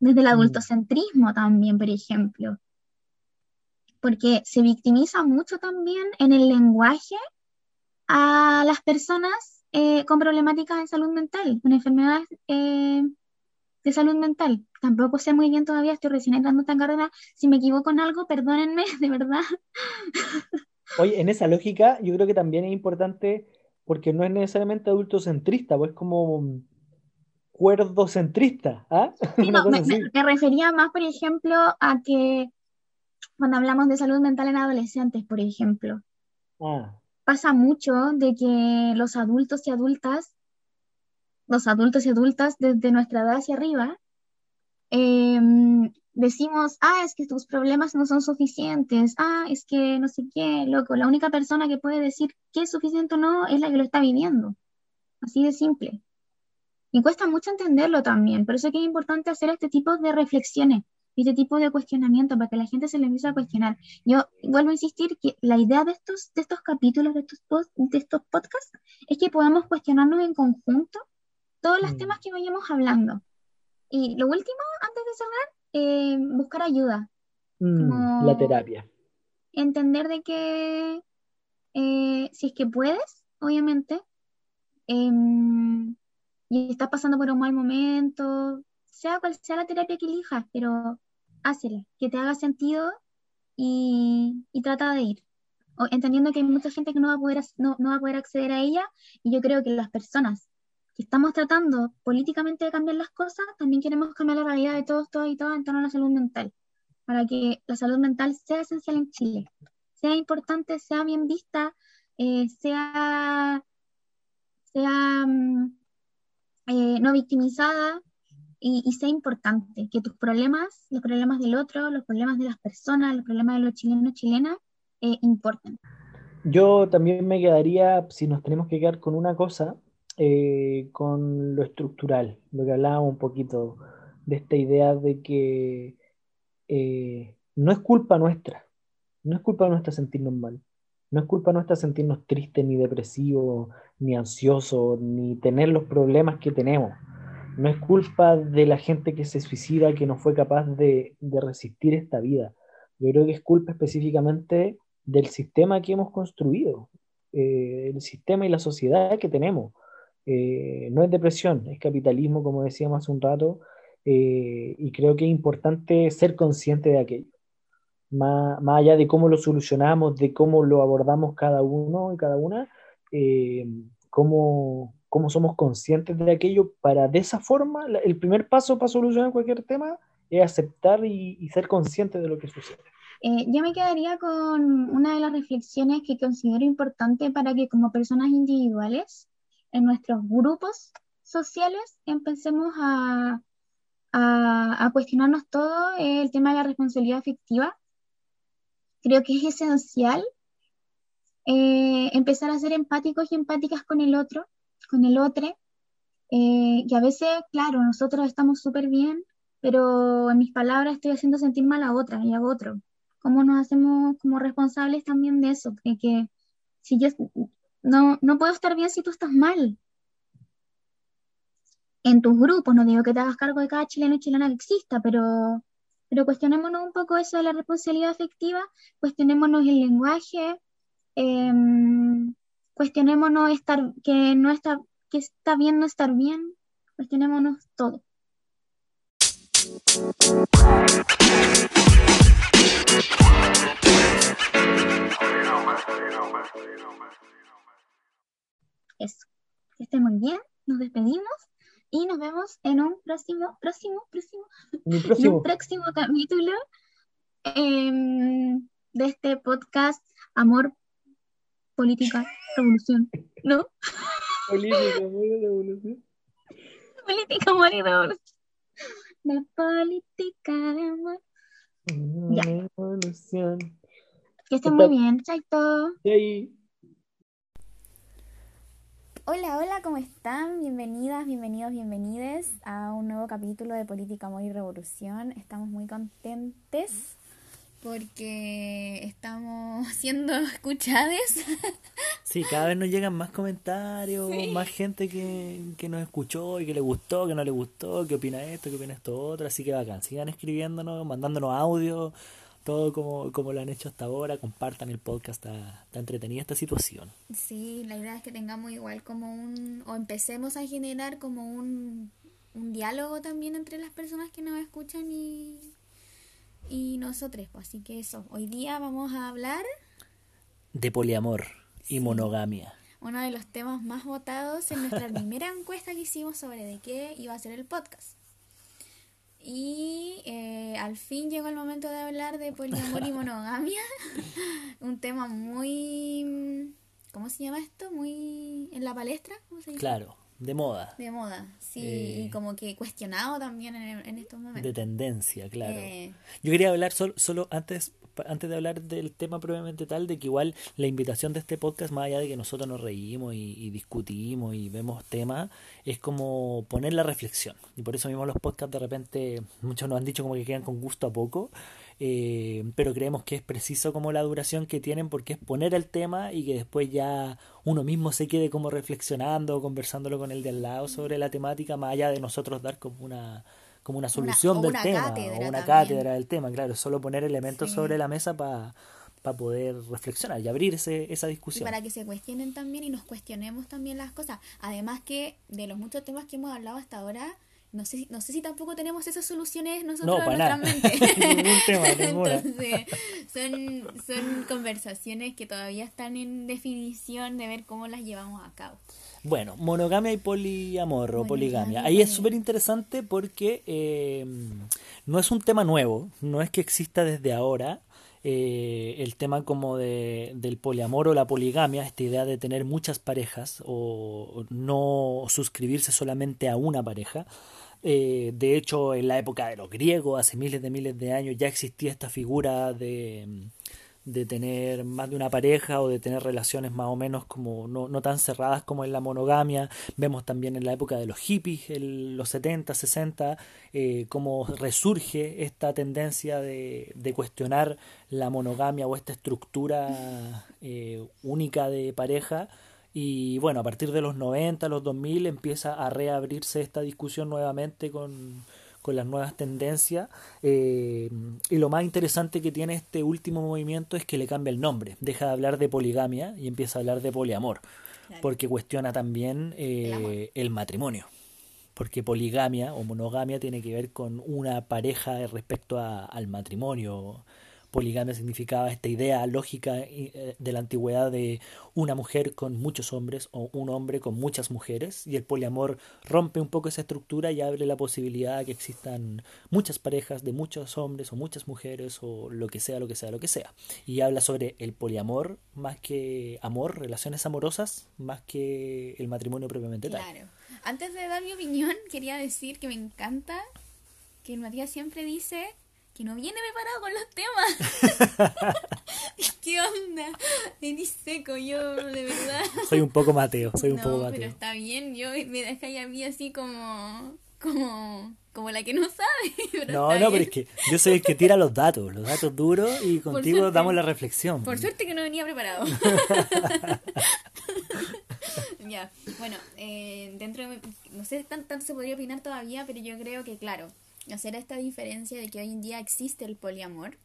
desde el mm. adultocentrismo también, por ejemplo, porque se victimiza mucho también en el lenguaje a las personas eh, con problemáticas de salud mental, con enfermedades eh, de salud mental. Tampoco sé muy bien todavía, estoy recién entrando esta carrera. Si me equivoco en algo, perdónenme, de verdad. Oye, en esa lógica, yo creo que también es importante, porque no es necesariamente adultocentrista, pues como cuerdocentrista. ¿ah? me, refería más, por ejemplo, a que cuando hablamos de salud mental en adolescentes, por ejemplo, ah. pasa mucho de que los adultos y adultas, los adultos y adultas desde nuestra edad hacia arriba, em, decimos, ah, es que tus problemas no son suficientes, ah, es que no sé qué, loco, la única persona que puede decir que es suficiente o no es la que lo está viviendo. Así de simple. Y cuesta mucho entenderlo también, por eso es que es importante hacer este tipo de reflexiones, este tipo de cuestionamiento, para que la gente se le empiece a cuestionar. Yo vuelvo a insistir que la idea de estos, de estos capítulos, de estos, de estos podcasts, es que podamos cuestionarnos en conjunto todos los mm. temas que vayamos hablando. Y lo último, antes de cerrar, eh, buscar ayuda. Mm, la terapia. Entender de que eh, si es que puedes, obviamente, em, y estás pasando por un mal momento, sea cual sea la terapia que elijas, pero hácela, que te haga sentido y, trata de ir. entendiendo que hay mucha gente que no va, a poder, no, no va a poder acceder a ella, y yo creo que las personas que estamos tratando políticamente de cambiar las cosas, también queremos cambiar la realidad de todos, todos y todas en torno a la salud mental, para que la salud mental sea esencial en Chile, sea importante, sea bien vista, eh, sea, sea mm, eh, no victimizada y, sea importante, que tus problemas, los problemas del otro, los problemas de las personas, los problemas de los chilenos chilenas, eh, importen. Yo también me quedaría, si nos tenemos que quedar con una cosa, eh, con lo estructural, lo que hablábamos un poquito de esta idea de que no es culpa nuestra, no es culpa nuestra sentirnos mal, no es culpa nuestra sentirnos tristes, ni depresivos, ni ansiosos, ni tener los problemas que tenemos. No es culpa de la gente que se suicida, que no fue capaz de, resistir esta vida. Yo creo que es culpa específicamente del sistema que hemos construido, eh, el sistema y la sociedad que tenemos. Eh, no es depresión, es capitalismo, como decíamos hace un rato, eh, y creo que es importante ser consciente de aquello más, allá de cómo lo solucionamos, de cómo lo abordamos cada uno y cada una, eh, cómo, somos conscientes de aquello para de esa forma, el primer paso para solucionar cualquier tema es aceptar y, ser consciente de lo que sucede. Eh, yo me quedaría con una de las reflexiones que considero importante para que como personas individuales, en nuestros grupos sociales, empecemos a, a, a cuestionarnos todo el tema de la responsabilidad afectiva creo que es esencial eh, empezar a ser empáticos y empáticas con el otro, con el otro. Eh, y a veces, claro, nosotros estamos súper bien, pero en mis palabras estoy haciendo sentir mal a otra y a otro. ¿Cómo nos hacemos como responsables también de eso? De que si yo no, no puedo estar bien si tú estás mal. En tus grupos, no digo que te hagas cargo de cada chileno y chilena que exista, pero pero cuestionémonos un poco eso de la responsabilidad afectiva, cuestionémonos el lenguaje, em, cuestionémonos estar, que, no está, que está bien no estar bien, cuestionémonos todo. Eso. Que estén muy bien. Nos despedimos y nos vemos en un próximo, próximo, próximo, próximo. un próximo capítulo em, de este podcast Amor, Política, Revolución, ¿no? Política, Amor y Revolución. Política, Amor y Revolución. La política de amor. Ya. Revolución. Que estén muy bien, chaito. Chai. Hola, hola, ¿cómo están? Bienvenidas, bienvenidos, bienvenides a un nuevo capítulo de Política, Amor y Revolución. Estamos muy contentes porque estamos siendo escuchadas. Sí, cada vez nos llegan más comentarios, más gente que, que, nos escuchó y que le gustó, que no le gustó, que opina esto, que opina esto otro. Así que bacán, sigan escribiéndonos, mandándonos audio todo como, como lo han hecho hasta ahora, compartan el podcast, está, está entretenida esta situación. Sí, la idea es que tengamos igual como un, o empecemos a generar como un, un diálogo también entre las personas que nos escuchan y, y nosotros. Pues, así que eso, hoy día vamos a hablar de poliamor y monogamia. Uno de los temas más votados en nuestra primera encuesta que hicimos sobre de qué iba a ser el podcast. Y eh, al fin llegó el momento de hablar de poliamor y monogamia. Un tema muy. ¿Cómo se llama esto? Muy. en la palestra. ¿Cómo se Claro, de moda. De moda, sí. y eh, como que cuestionado también en, estos momentos. De tendencia, claro. Eh, Yo quería hablar solo, solo antes antes de hablar del tema probablemente tal, de que igual la invitación de este podcast, más allá de que nosotros nos reímos y, discutimos y vemos temas, es como poner la reflexión. Y por eso mismo los podcasts de repente, muchos nos han dicho como que quedan con gusto a poco, eh, pero creemos que es preciso como la duración que tienen porque es poner el tema y que después ya uno mismo se quede como reflexionando o conversándolo con el de al lado sobre la temática, más allá de nosotros dar como una como una solución del tema, o una cátedra del tema, claro, solo poner elementos sobre la mesa para poder reflexionar y abrir esa discusión. para que se cuestionen también y nos cuestionemos también las cosas. Además que de los muchos temas que hemos hablado hasta ahora, no sé, no sé si tampoco tenemos esas soluciones nosotros en nuestra mente. Ningún tema, Entonces, son, son conversaciones que todavía están en definición de ver cómo las llevamos a cabo. Bueno, monogamia y poliamor o poligamia. Ahí es súper interesante porque eh, no es un tema nuevo, no es que exista desde ahora. Eh, el tema como de, del poliamor o la poligamia, esta idea de tener muchas parejas o no suscribirse solamente a una pareja, eh, de hecho, en la época de los griegos, hace miles de miles de años, ya existía esta figura de, de tener más de una pareja o de tener relaciones más o menos como no, no tan cerradas como en la monogamia. Vemos también en la época de los hippies, en los 70, 60, eh, cómo resurge esta tendencia de, de, cuestionar la monogamia o esta estructura eh, única de pareja y bueno, a partir de los 90, los 2000 empieza a reabrirse esta discusión nuevamente con, las nuevas tendencias. Eh, y lo más interesante que tiene este último movimiento es que le cambia el nombre. Deja de hablar de poligamia y empieza a hablar de poliamor. Porque cuestiona también eh, el, matrimonio. Porque poligamia o monogamia tiene que ver con una pareja respecto al matrimonio poligamia significaba esta idea lógica eh, de la antigüedad de una mujer con muchos hombres o un hombre con muchas mujeres y el poliamor rompe un poco esa estructura y abre la posibilidad de que existan muchas parejas de muchos hombres o muchas mujeres o lo que sea, lo que sea, lo que sea. Y habla sobre el poliamor más que amor, relaciones amorosas, más que el matrimonio propiamente tal. Claro. Antes de dar mi opinión, quería decir que me encanta que Matías siempre dice que no viene preparado con los temas. ¿Qué onda? Eres seco, yo, de verdad. Soy un poco Mateo, soy un poco Mateo. Pero está bien, yo me dejáis a mí así como. como. como la que no sabe. no, no, pero es que yo soy el que tira los datos, los datos duros y contigo damos la reflexión. Por suerte que no venía preparado. ya, bueno, eh, dentro de. no sé tanto se podría opinar todavía, pero yo creo que, claro hacer esta diferencia de que hoy en día existe el poliamor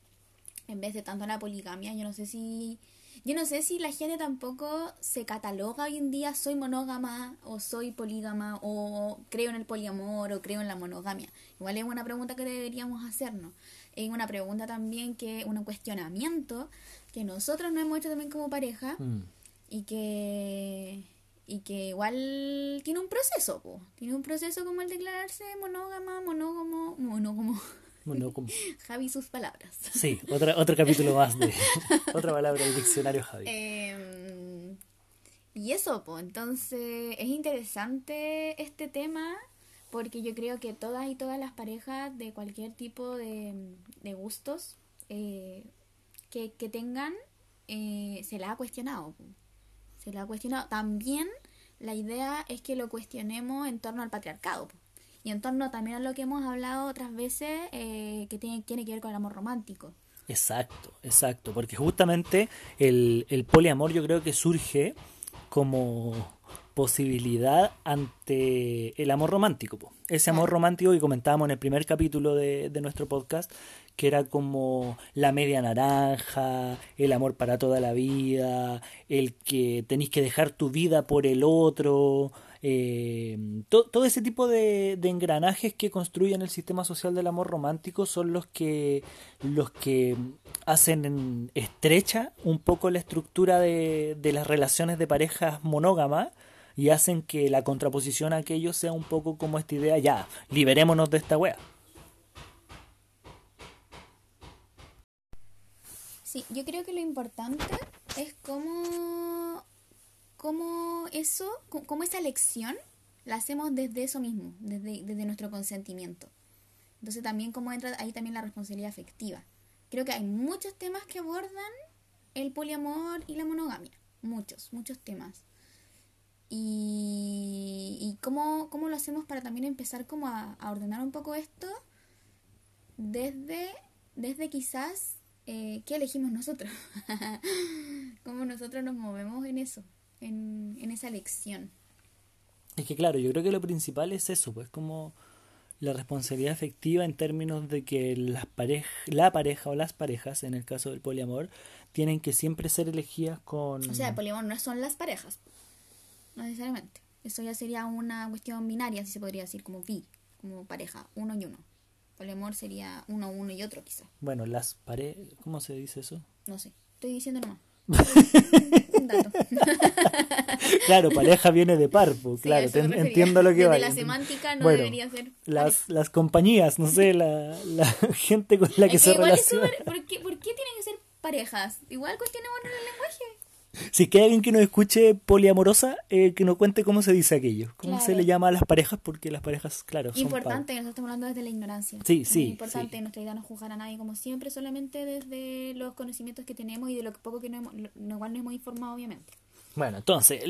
en vez de tanto la poligamia. Yo no sé si yo no sé si la gente tampoco se cataloga hoy en día soy monógama o soy polígama o creo en el poliamor o creo en la monogamia. Igual es una pregunta que deberíamos hacernos. Es una pregunta también que un cuestionamiento que nosotros no hemos hecho también como pareja mm. y que y que igual tiene un proceso, tiene un proceso como el declararse monógama, monógamo, monógamo. Monógamo. Javi, sus palabras. Sí, otro, otro capítulo más de otra palabra del diccionario Javi. Em, y eso, pues, entonces es interesante este tema porque yo creo que todas y todas las parejas de cualquier tipo de, de gustos eh, que, que, tengan eh, se la ha cuestionado se lo ha cuestionado. También la idea es que lo cuestionemos en torno al patriarcado y en torno también a lo que hemos hablado otras veces eh, que tiene, tiene que ver con el amor romántico. Exacto, exacto, porque justamente el, el poliamor yo creo que surge como posibilidad ante el amor romántico. Ese amor romántico que comentábamos en el primer capítulo de, de, nuestro podcast, que era como la media naranja, el amor para toda la vida, el que tenéis que dejar tu vida por el otro, eh, todo ese tipo de, engranajes que construyen el sistema social del amor romántico son los que, los que hacen estrecha un poco la estructura de, de las relaciones de parejas monógamas y hacen que la contraposición a aquello sea un poco como esta idea, ya, liberémonos de esta wea. Sí, yo creo que lo importante es cómo, cómo eso, cómo esa lección la hacemos desde eso mismo, desde, desde nuestro consentimiento. Entonces también cómo entra ahí también la responsabilidad afectiva. Creo que hay muchos temas que abordan el poliamor y la monogamia. Muchos, muchos temas. Y, y cómo, cómo, lo hacemos para también empezar como a, ordenar un poco esto desde, desde quizás eh, qué elegimos nosotros, cómo nosotros nos movemos en eso, en, en esa elección. Es que claro, yo creo que lo principal es eso, pues como la responsabilidad efectiva en términos de que las pareja, la pareja o las parejas, en el caso del poliamor, tienen que siempre ser elegidas con... O sea, el poliamor no son las parejas, no necesariamente. Eso ya sería una cuestión binaria, si se podría decir, como bi, como pareja, uno y uno. Poliamor sería uno, uno y otro, quizás. Bueno, las parejas... ¿Cómo se dice eso? No sé, estoy diciendo nomás. claro, pareja viene de par, pues, claro, entiendo lo que va. la semántica no debería ser. Las, las compañías, no sé, la, la gente con la que, se relaciona. ¿por, qué, ¿Por qué tienen que ser parejas? Igual cuestionemos el lenguaje. Si que hay alguien que nos escuche poliamorosa, eh, que nos cuente cómo se dice aquello, cómo se le llama a las parejas, porque las parejas, claro, son Importante, nosotros estamos hablando desde la ignorancia. Sí, sí. importante, nuestra idea no es juzgar a nadie como siempre, solamente desde los conocimientos que tenemos y de lo poco que no hemos, lo cual nos hemos informado, obviamente. Bueno, entonces,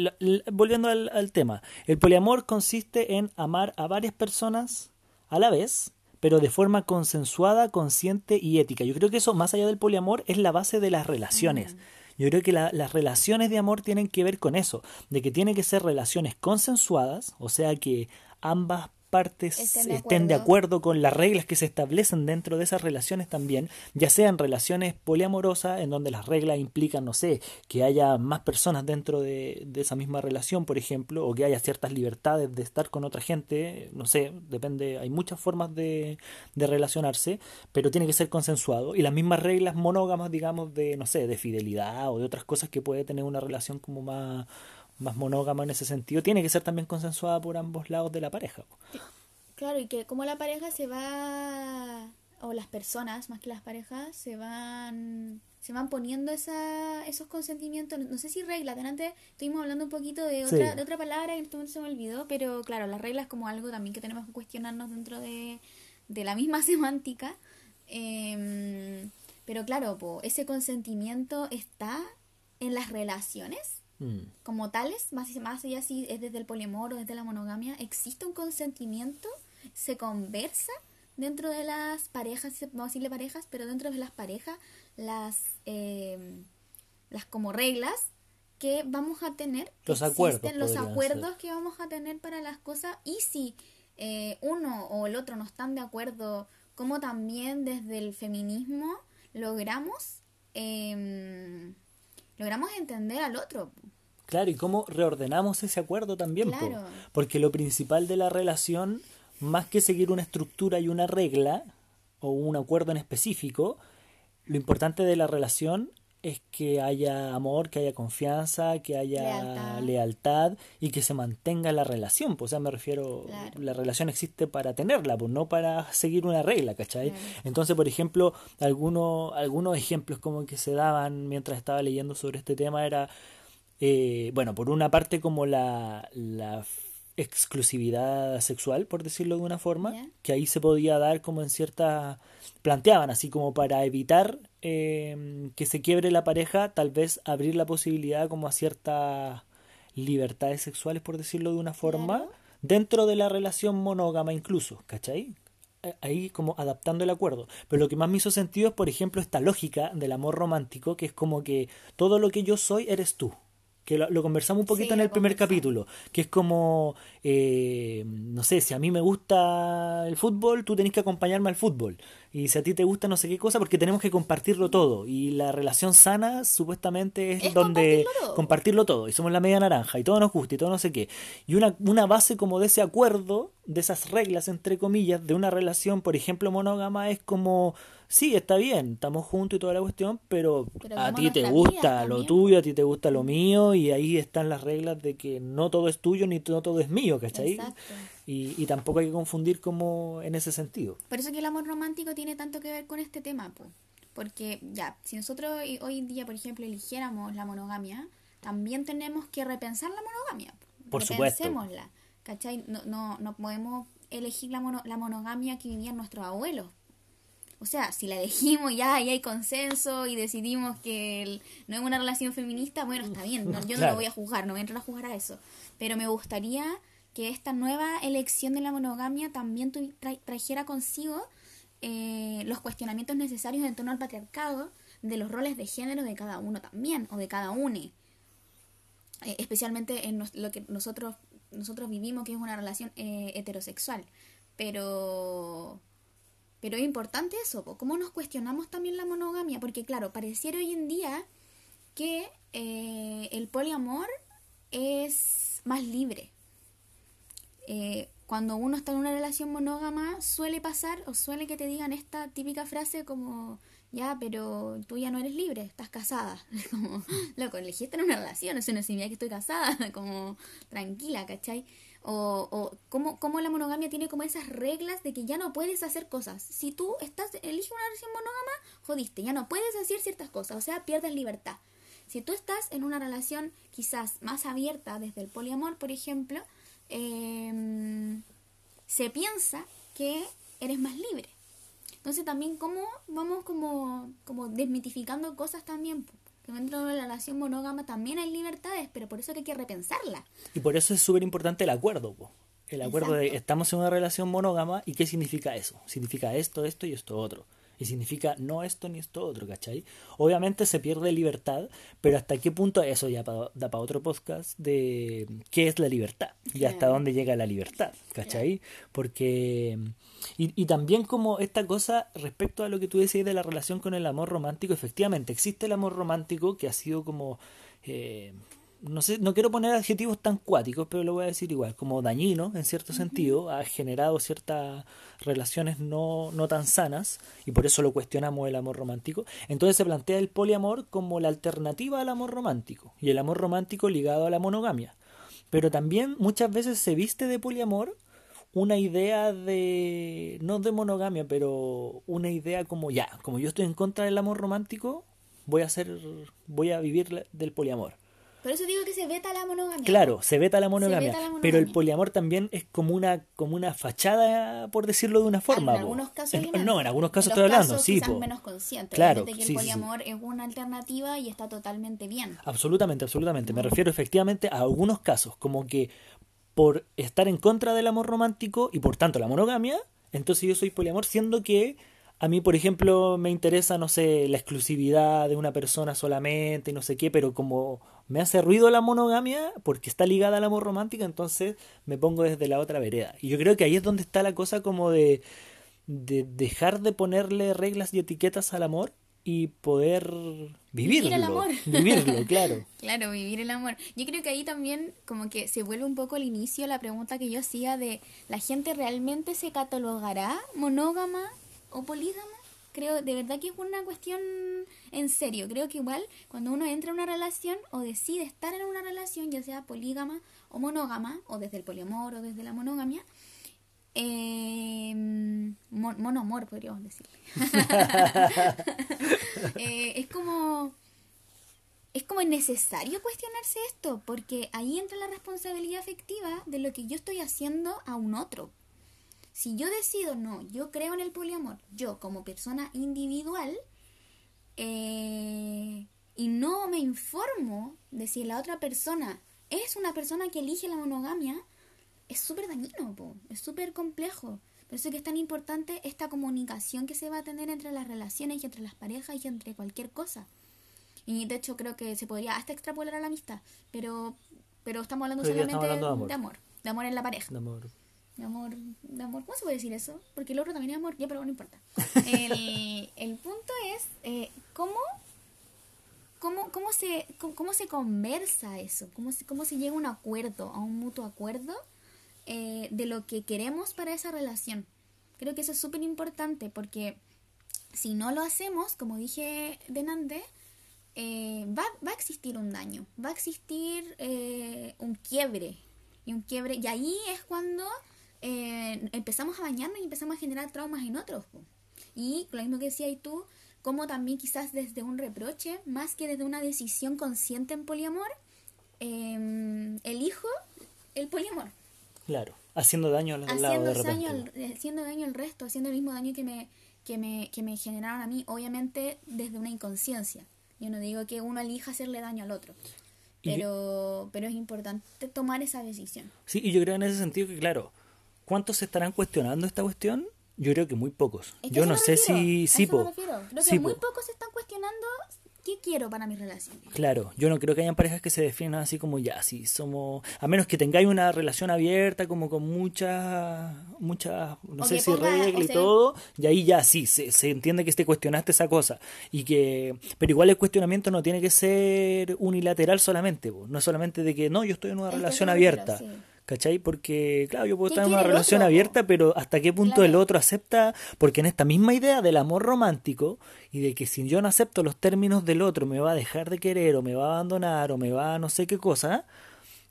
volviendo al, al tema, el poliamor consiste en amar a varias personas a la vez, pero de forma consensuada, consciente y ética. Yo creo que eso, más allá del poliamor, es la base de las relaciones. Mm. Yo creo que las relaciones de amor tienen que ver con eso, de que tienen que ser relaciones consensuadas, o sea que ambas partes estén de, acuerdo. con las reglas que se establecen dentro de esas relaciones también, ya sean relaciones poliamorosas, en donde las reglas implican, no sé, que haya más personas dentro de, esa misma relación, por ejemplo, o que haya ciertas libertades de estar con otra gente, no sé, depende, hay muchas formas de, de relacionarse, pero tiene que ser consensuado, y las mismas reglas monógamas, digamos, de, no sé, de fidelidad o de otras cosas que puede tener una relación como más más monógama en ese sentido, tiene que ser también consensuada por ambos lados de la pareja. Claro, y que como la pareja se va, o las personas más que las parejas, se van se van poniendo esa, esos consentimientos, no sé si reglas, antes estuvimos hablando un poquito de otra, de otra palabra en este momento se me olvidó, pero claro, las reglas como algo también que tenemos que cuestionarnos dentro de, de la misma semántica. Em, pero claro, ese consentimiento está en las relaciones Mm. como tales, más, más allá si es desde el poliamor o desde la monogamia, existe un consentimiento, se conversa dentro de las parejas, vamos a decirle parejas, pero dentro de las parejas, las, eh, las como reglas que vamos a tener, los acuerdos, los acuerdos que vamos a tener para las cosas y si eh, uno o el otro no están de acuerdo, como también desde el feminismo logramos eh, logramos entender al otro. Claro, y cómo reordenamos ese acuerdo también. Porque lo principal de la relación, más que seguir una estructura y una regla, o un acuerdo en específico, lo importante de la relación es que haya amor, que haya confianza, que haya lealtad, y que se mantenga la relación. Pues, o sea, me refiero, la relación existe para tenerla, pues no para seguir una regla, ¿cachai? Entonces, por ejemplo, algunos, algunos ejemplos como que se daban mientras estaba leyendo sobre este tema era, eh, bueno, por una parte como la, la exclusividad sexual, por decirlo de una forma, que ahí se podía dar como en cierta... planteaban así como para evitar eh, que se quiebre la pareja, tal vez abrir la posibilidad como a ciertas libertades sexuales, por decirlo de una forma, dentro de la relación monógama incluso, ¿cachai? ahí como adaptando el acuerdo. Pero lo que más me hizo sentido es, por ejemplo, esta lógica del amor romántico, que es como que todo lo que yo soy eres tú que lo, conversamos un poquito en el primer capítulo, que es como, eh, no sé, si a mí me gusta el fútbol, tú tenés que acompañarme al fútbol. Y si a ti te gusta no sé qué cosa, porque tenemos que compartirlo todo. Y la relación sana supuestamente es, donde compartirlo todo. Y somos la media naranja y todo nos gusta y todo no sé qué. Y una, una base como de ese acuerdo, de esas reglas, entre comillas, de una relación, por ejemplo, monógama, es como sí, está bien, estamos juntos y toda la cuestión, pero, a ti te gusta lo tuyo, a ti te gusta lo mío, y ahí están las reglas de que no todo es tuyo ni no todo es mío, ¿cachai? Y, y tampoco hay que confundir como en ese sentido. Por eso que el amor romántico tiene tanto que ver con este tema, po. porque ya, si nosotros hoy en día, por ejemplo, eligiéramos la monogamia, también tenemos que repensar la monogamia. Por supuesto. ¿cachai? No, no, no podemos elegir la, mono, la monogamia que vivían nuestros abuelos o sea, si la elegimos ya y hay consenso y decidimos que no es una relación feminista, bueno, está bien, yo no lo voy a juzgar, no voy a entrar a juzgar a eso. Pero me gustaría que esta nueva elección de la monogamia también trajera consigo eh, los cuestionamientos necesarios en torno al patriarcado, de los roles de género de cada uno también, o de cada une. Eh, especialmente en lo que nosotros, nosotros vivimos, que es una relación eh, heterosexual pero pero es importante eso, cómo nos cuestionamos también la monogamia, porque claro, pareciera hoy en día que eh, el poliamor es más libre. Eh, cuando uno está en una relación monógama suele pasar o suele que te digan esta típica frase como ya, pero tú ya no eres libre, estás casada. Como, loco, elegiste en una relación, eso no significa que estoy casada, como tranquila, ¿cachai? O, o cómo, cómo, la monogamia tiene como esas reglas de que ya no puedes hacer cosas. Si tú estás, eliges una relación monógama, jodiste, ya no puedes hacer ciertas cosas, o sea, pierdes libertad. Si tú estás en una relación quizás más abierta desde el poliamor, por ejemplo, em, se piensa que eres más libre. Entonces también cómo vamos como, como desmitificando cosas también que dentro de la relación monógama también hay libertades, pero por eso hay que repensarla. Y por eso es súper importante el acuerdo, el acuerdo de estamos en una relación monógama y qué significa eso. Significa esto, esto y esto otro. Y significa no esto ni esto otro, ¿cachai? Obviamente se pierde libertad, pero hasta qué punto eso ya da para otro podcast de qué es la libertad y hasta dónde llega la libertad, ¿cachai? Porque... Y, y también como esta cosa respecto a lo que tú decías de la relación con el amor romántico, efectivamente existe el amor romántico que ha sido como... Eh, no sé, no quiero poner adjetivos tan cuáticos, pero lo voy a decir igual, como dañino en cierto sentido, ha generado ciertas relaciones no, no tan sanas y por eso lo cuestionamos el amor romántico. Entonces se plantea el poliamor como la alternativa al amor romántico y el amor romántico ligado a la monogamia. Pero también muchas veces se viste de poliamor una idea de, no de monogamia, pero una idea como ya, como yo estoy en contra del amor romántico, voy a hacer, voy a vivir del poliamor. Por eso digo que se veta la monogamia. Claro, se veta la monogamia, pero el poliamor también es como una como una fachada, por decirlo de una forma. en algunos casos. no, en algunos casos estoy hablando, sí. menos consciente. Claro. que el poliamor es una alternativa y está totalmente bien. Absolutamente, absolutamente. Me refiero efectivamente a algunos casos, como que por estar en contra del amor romántico y por tanto la monogamia, entonces yo soy poliamor, siendo que a mí, por ejemplo, me interesa, no sé, la exclusividad de una persona solamente y no sé qué, pero como me hace ruido la monogamia porque está ligada al amor romántico, entonces me pongo desde la otra vereda. Y yo creo que ahí es donde está la cosa como de, de dejar de ponerle reglas y etiquetas al amor y poder vivirlo. Vivir el amor. Vivirlo, claro. claro, vivir el amor. Yo creo que ahí también como que se vuelve un poco al inicio la pregunta que yo hacía de ¿la gente realmente se catalogará monógama o polígama? Creo de verdad que es una cuestión en serio. Creo que igual cuando uno entra en una relación o decide estar en una relación, ya sea polígama o monógama, o desde el poliamor o desde la monogamia, eh, monoamor podríamos decir. Eh, es como es como necesario cuestionarse esto, porque ahí entra la responsabilidad afectiva de lo que yo estoy haciendo a un otro. Si yo decido, no, yo creo en el poliamor, yo como persona individual, eh, y no me informo de si la otra persona es una persona que elige la monogamia, es súper dañino, es súper complejo. Por eso es que es tan importante esta comunicación que se va a tener entre las relaciones y entre las parejas y entre cualquier cosa. Y de hecho creo que se podría hasta extrapolar a la amistad, pero, pero estamos hablando solamente de, amor. de amor, de amor en la pareja. De amor de amor, de amor, ¿cómo se puede decir eso? Porque el otro también es amor, ya, pero no importa. El, el punto es eh, cómo, cómo, cómo, se, cómo, se conversa eso, cómo se, cómo se llega a un acuerdo, a un mutuo acuerdo eh, de lo que queremos para esa relación. Creo que eso es súper importante porque si no lo hacemos, como dije de eh, va, va, a existir un daño, va a existir eh, un quiebre. Y un quiebre, y ahí es cuando eh, empezamos a bañarnos y empezamos a generar traumas en otros. Y lo mismo que decías tú, como también quizás desde un reproche, más que desde una decisión consciente en poliamor, eh, elijo el poliamor. Claro, haciendo daño al haciendo lado de daño al, haciendo daño al resto, haciendo el mismo daño que me, que, me, que me generaron a mí, obviamente desde una inconsciencia. Yo no digo que uno elija hacerle daño al otro. Pero, pero es importante tomar esa decisión. Sí, y yo creo en ese sentido que, claro, ¿Cuántos se estarán cuestionando esta cuestión? Yo creo que muy pocos. yo no sé si... Sí, Creo que muy pocos se están cuestionando ¿Qué quiero para mi relación? Claro, yo no creo que hayan parejas que se definan así como ya, si somos, a menos que tengáis una relación abierta, como con muchas, muchas, no sé si reglas y todo, y ahí ya sí, se, se entiende que te cuestionaste esa cosa, y que, pero igual el cuestionamiento no tiene que ser unilateral solamente, no solamente de que no, yo estoy en una relación abierta. ¿Cachai? Porque, claro, yo puedo estar en una relación abierta, pero hasta qué punto el otro acepta, porque en esta misma idea del amor romántico y de que si yo no acepto los términos del otro me va a dejar de querer o me va a abandonar o me va a no sé qué cosa,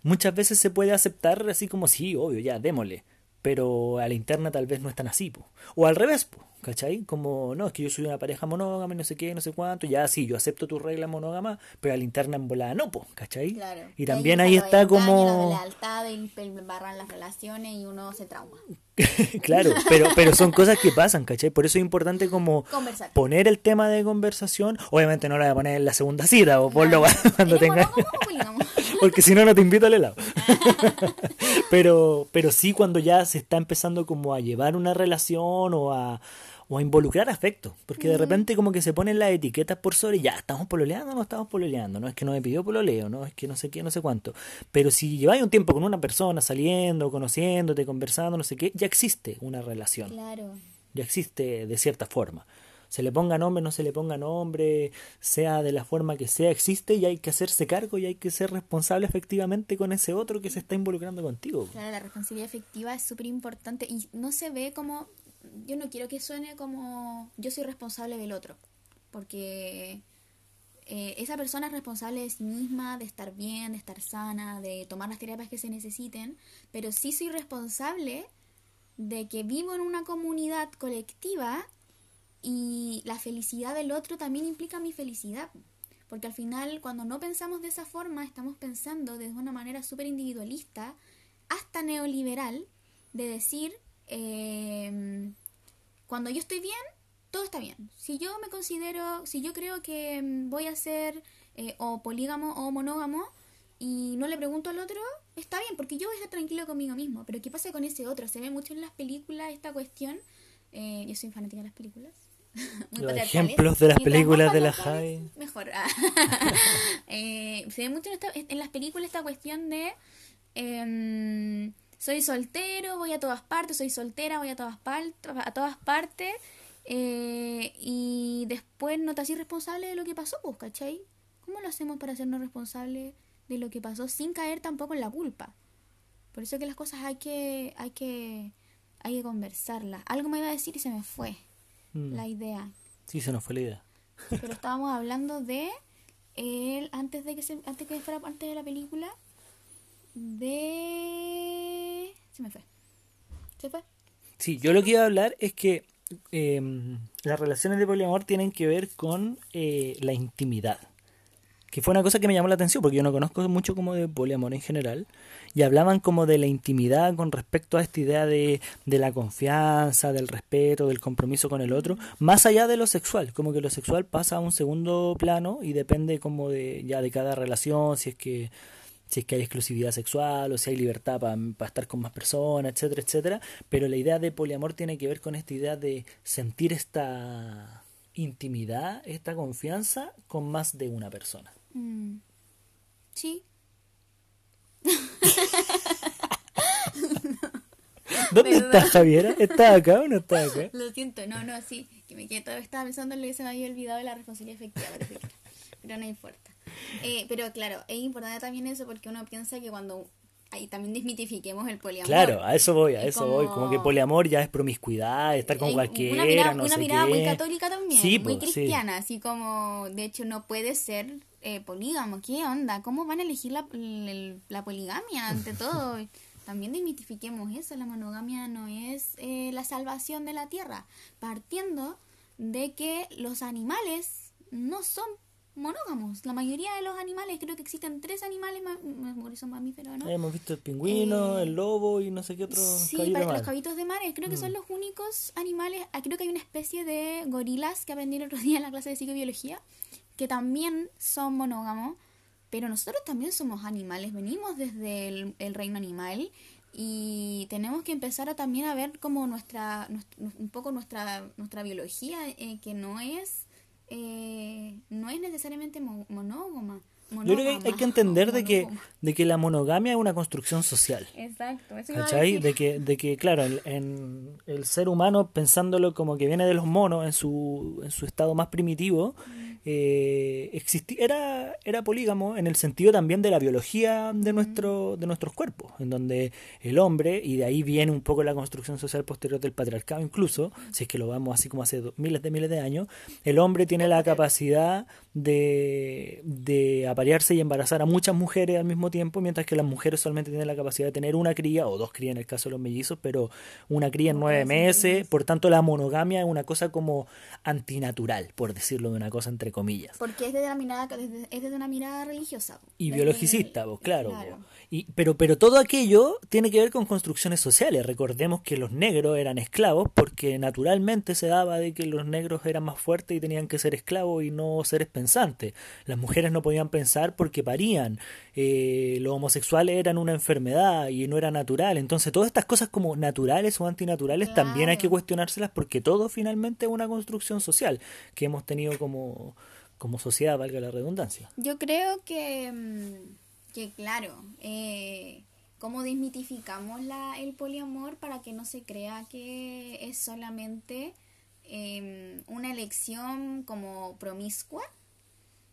muchas veces se puede aceptar así como sí, obvio, ya, démosle, pero a la interna tal vez no es tan así, o al revés, po. ¿Cachai? Como, no, es que yo soy una pareja monógama y no sé qué, no sé cuánto, ya sí, yo acepto tu regla monógama, pero a la interna en volada no, pues, ¿cachai? Claro. Y también ahí, está como... La lealtad, barran las relaciones y uno se trauma. claro, pero, pero son cosas que pasan, ¿cachai? Por eso es importante como poner el tema de conversación, obviamente no lo voy a poner en la segunda cita o por lo cuando tengas... Porque si no, no te invito al helado. pero, pero sí cuando ya se está empezando como a llevar una relación o a o a involucrar afecto, porque de repente como que se ponen las etiquetas por sobre, ya, estamos pololeando o no estamos pololeando, no es que no me pidió pololeo, no es que no sé qué, no sé cuánto, pero si lleváis un tiempo con una persona saliendo, conociéndote, conversando, no sé qué, ya existe una relación. Claro. Ya existe de cierta forma. Se le ponga nombre, no se le ponga nombre, sea de la forma que sea, existe y hay que hacerse cargo y hay que ser responsable efectivamente con ese otro que se está involucrando contigo. Claro, la responsabilidad efectiva es súper importante y no se ve como yo no quiero que suene como yo soy responsable del otro, porque eh, esa persona es responsable de sí misma, de estar bien, de estar sana, de tomar las terapias que se necesiten, pero sí soy responsable de que vivo en una comunidad colectiva y la felicidad del otro también implica mi felicidad. Porque al final, cuando no pensamos de esa forma, estamos pensando de una manera súper individualista, hasta neoliberal, de decir eh, cuando yo estoy bien, todo está bien. Si yo me considero, si yo creo que mm, voy a ser eh, o polígamo o monógamo y no le pregunto al otro, está bien, porque yo voy a estar tranquilo conmigo mismo. Pero ¿qué pasa con ese otro? Se ve mucho en las películas esta cuestión. Eh, yo soy fanática de las películas. Los ejemplos de las películas de la Jai. Mejor. eh, se ve mucho en, en, las películas esta cuestión de em, soy soltero, voy a todas partes, soy soltera, voy a todas, a todas partes. Eh, y después no te haces responsable de lo que pasó, pues, ¿cachai? ¿Cómo lo hacemos para hacernos responsables de lo que pasó sin caer tampoco en la culpa? Por eso que las cosas hay que, hay que, hay que conversarlas. Algo me iba a decir y se me fue mm. la idea. Sí, se nos fue la idea. Pero estábamos hablando de él antes de que se, antes que fuera antes de la película de... Se me fue. ¿Se fue? Sí, yo lo que iba a hablar es que em, las relaciones de poliamor tienen que ver con eh, la intimidad. Que fue una cosa que me llamó la atención porque yo no conozco mucho como de poliamor en general. Y hablaban como de la intimidad con respecto a esta idea de, de la confianza, del respeto, del compromiso con el otro, más allá de lo sexual. Como que lo sexual pasa a un segundo plano y depende como de ya de cada relación, si es que si es que hay exclusividad sexual o si hay libertad para estar con más personas, etcétera, etcétera. Pero la idea de poliamor tiene que ver con esta idea de sentir esta intimidad, esta confianza con más de una persona. Mm. Sí. ¿Dónde está Javiera? ¿Está acá o no está acá? Lo siento, no, no, sí. Que me quedé, estaba pensando en lo que se me había olvidado de la responsabilidad efectiva, pero no importa. Eh, pero claro, es importante también eso porque uno piensa que cuando ahí también desmitifiquemos el poliamor. Claro, a eso voy, a eso voy. Como que poliamor ya es promiscuidad, estar con cualquiera. Una mirada, una mirada muy católica también, muy cristiana, así como, de hecho, no puede ser eh, polígamo. ¿Qué onda? ¿Cómo van a elegir la, la, poligamia ante todo? también desmitifiquemos eso, la monogamia no es eh, la salvación de la tierra, partiendo de que los animales no son monógamos. La mayoría de los animales, creo que existen tres animales, son mamíferos, ¿no? Hemos visto el pingüino, eh, el lobo y no sé qué otro. Sí, los cabitos de mar, creo que son mm. los únicos animales. Ah, creo que hay una especie de gorilas que aprendí el otro día en la clase de psicobiología, que también son monógamos. Pero nosotros también somos animales, venimos desde el, reino animal y tenemos que empezar a también a ver como nuestra, un poco nuestra, nuestra biología, eh, que no es eh, no es necesariamente monógama. Yo creo que hay que entender de que, de que la monogamia es una construcción social. Exacto. Eso. De que, de que, claro, en, el ser humano, pensándolo como que viene de los monos en su, en su estado más primitivo, eh, era, era polígamo en el sentido también de la biología de, nuestro, de nuestros cuerpos, en donde el hombre, y de ahí viene un poco la construcción social posterior del patriarcado incluso, si es que lo vamos así como hace miles de miles de años, el hombre tiene la capacidad de, de aparearse y embarazar a muchas mujeres al mismo tiempo, mientras que las mujeres solamente tienen la capacidad de tener una cría, o dos crías en el caso de los mellizos, pero una cría en nueve meses, por tanto la monogamia es una cosa como antinatural, por decirlo de una cosa entre comillas. Porque es desde, mirada, es desde una mirada religiosa. Y biologicista, vos, claro. Y, pero, pero todo aquello tiene que ver con construcciones sociales. Recordemos que los negros eran esclavos porque naturalmente se daba de que los negros eran más fuertes y tenían que ser esclavos y no seres pensantes. Las mujeres no podían pensar porque parían. Eh, los homosexuales eran una enfermedad y no era natural. Entonces todas estas cosas como naturales o antinaturales también hay que cuestionárselas porque todo finalmente es una construcción social que hemos tenido como como sociedad, valga la redundancia. Yo creo que, mm, que claro, eh, cómo desmitificamos la, el poliamor para que no se crea que es solamente em, una elección como promiscua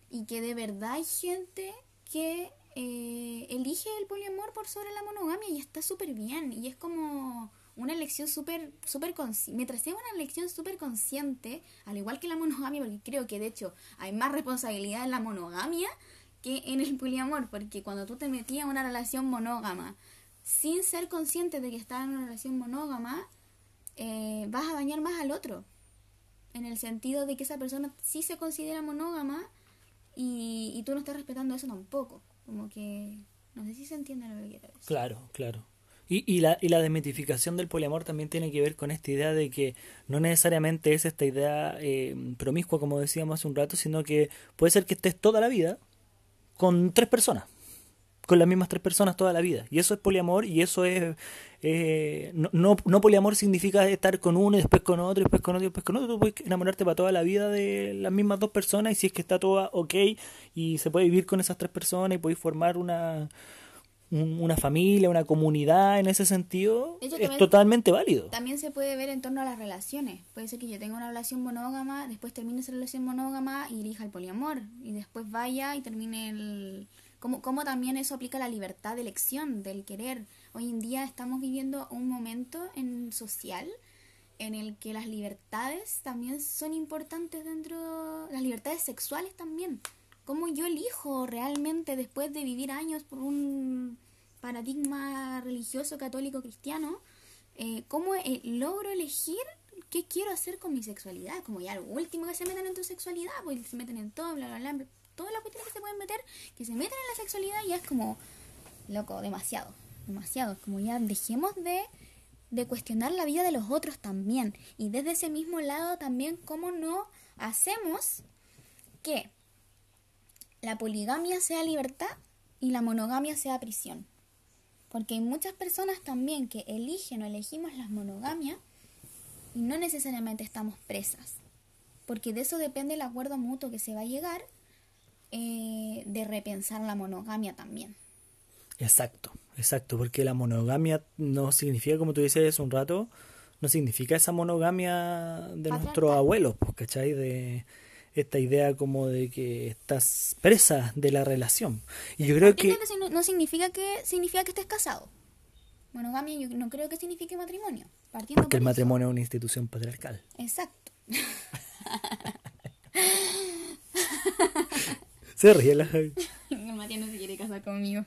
y que de verdad hay gente que eh, elige el poliamor por sobre la monogamia y está súper bien. Y es como una elección súper, súper mientras sea una elección súper consciente, al igual que la monogamia, porque creo que de hecho hay más responsabilidad en la monogamia que en el poliamor, porque cuando tú te metías en una relación monógama sin ser consciente de que estás en una relación monógama, eh, vas a dañar más al otro, en el sentido de que esa persona sí se considera monógama y, y tú no estás respetando eso tampoco, como que no sé si se entiende lo que quiero decir. Claro, claro. Y, y, la, y la desmitificación del poliamor también tiene que ver con esta idea de que no necesariamente es esta idea eh, promiscua, como decíamos hace un rato, sino que puede ser que estés toda la vida con tres personas, con las mismas tres personas toda la vida. Y eso es poliamor y eso es... Eh, no, no, no, poliamor significa estar con uno y después con otro y después con otro y después con otro. Tú puedes enamorarte para toda la vida de las mismas dos personas y si es que está toda ok y se puede vivir con esas tres personas y podéis formar una una familia, una comunidad en ese sentido, es totalmente válido. También se puede ver en torno a las relaciones. Puede ser que yo tenga una relación monógama, después termine esa relación monógama y elija el poliamor. Y después vaya y termine el... ¿Cómo, cómo también eso aplica la libertad de elección, del querer? Hoy en día estamos viviendo un momento en social en el que las libertades también son importantes dentro, las libertades sexuales también cómo yo elijo realmente después de vivir años por un paradigma religioso católico cristiano, eh, cómo eh, logro elegir qué quiero hacer con mi sexualidad, como ya lo último que se metan en tu sexualidad, pues se meten en todo, bla, bla, bla, todas las cuestiones que se pueden meter, que se meten en la sexualidad ya es como, loco, demasiado, demasiado, como ya dejemos de, de cuestionar la vida de los otros también, y desde ese mismo lado también cómo no hacemos que la poligamia sea libertad y la monogamia sea prisión. Porque hay muchas personas también que eligen o elegimos las monogamias y no necesariamente estamos presas. Porque de eso depende el acuerdo mutuo que se va a llegar eh, de repensar la monogamia también. Exacto, exacto, porque la monogamia no significa, como tú dices hace un rato, no significa esa monogamia de nuestros abuelos, pues, ¿cachai? De, esta idea como de que estás presa de la relación. Y yo creo que... no, significa que significa que estés casado. Monogamia yo no creo que signifique matrimonio. Porque el matrimonio es una institución patriarcal. Exacto. se ríe la Javi. Matías no se quiere casar conmigo.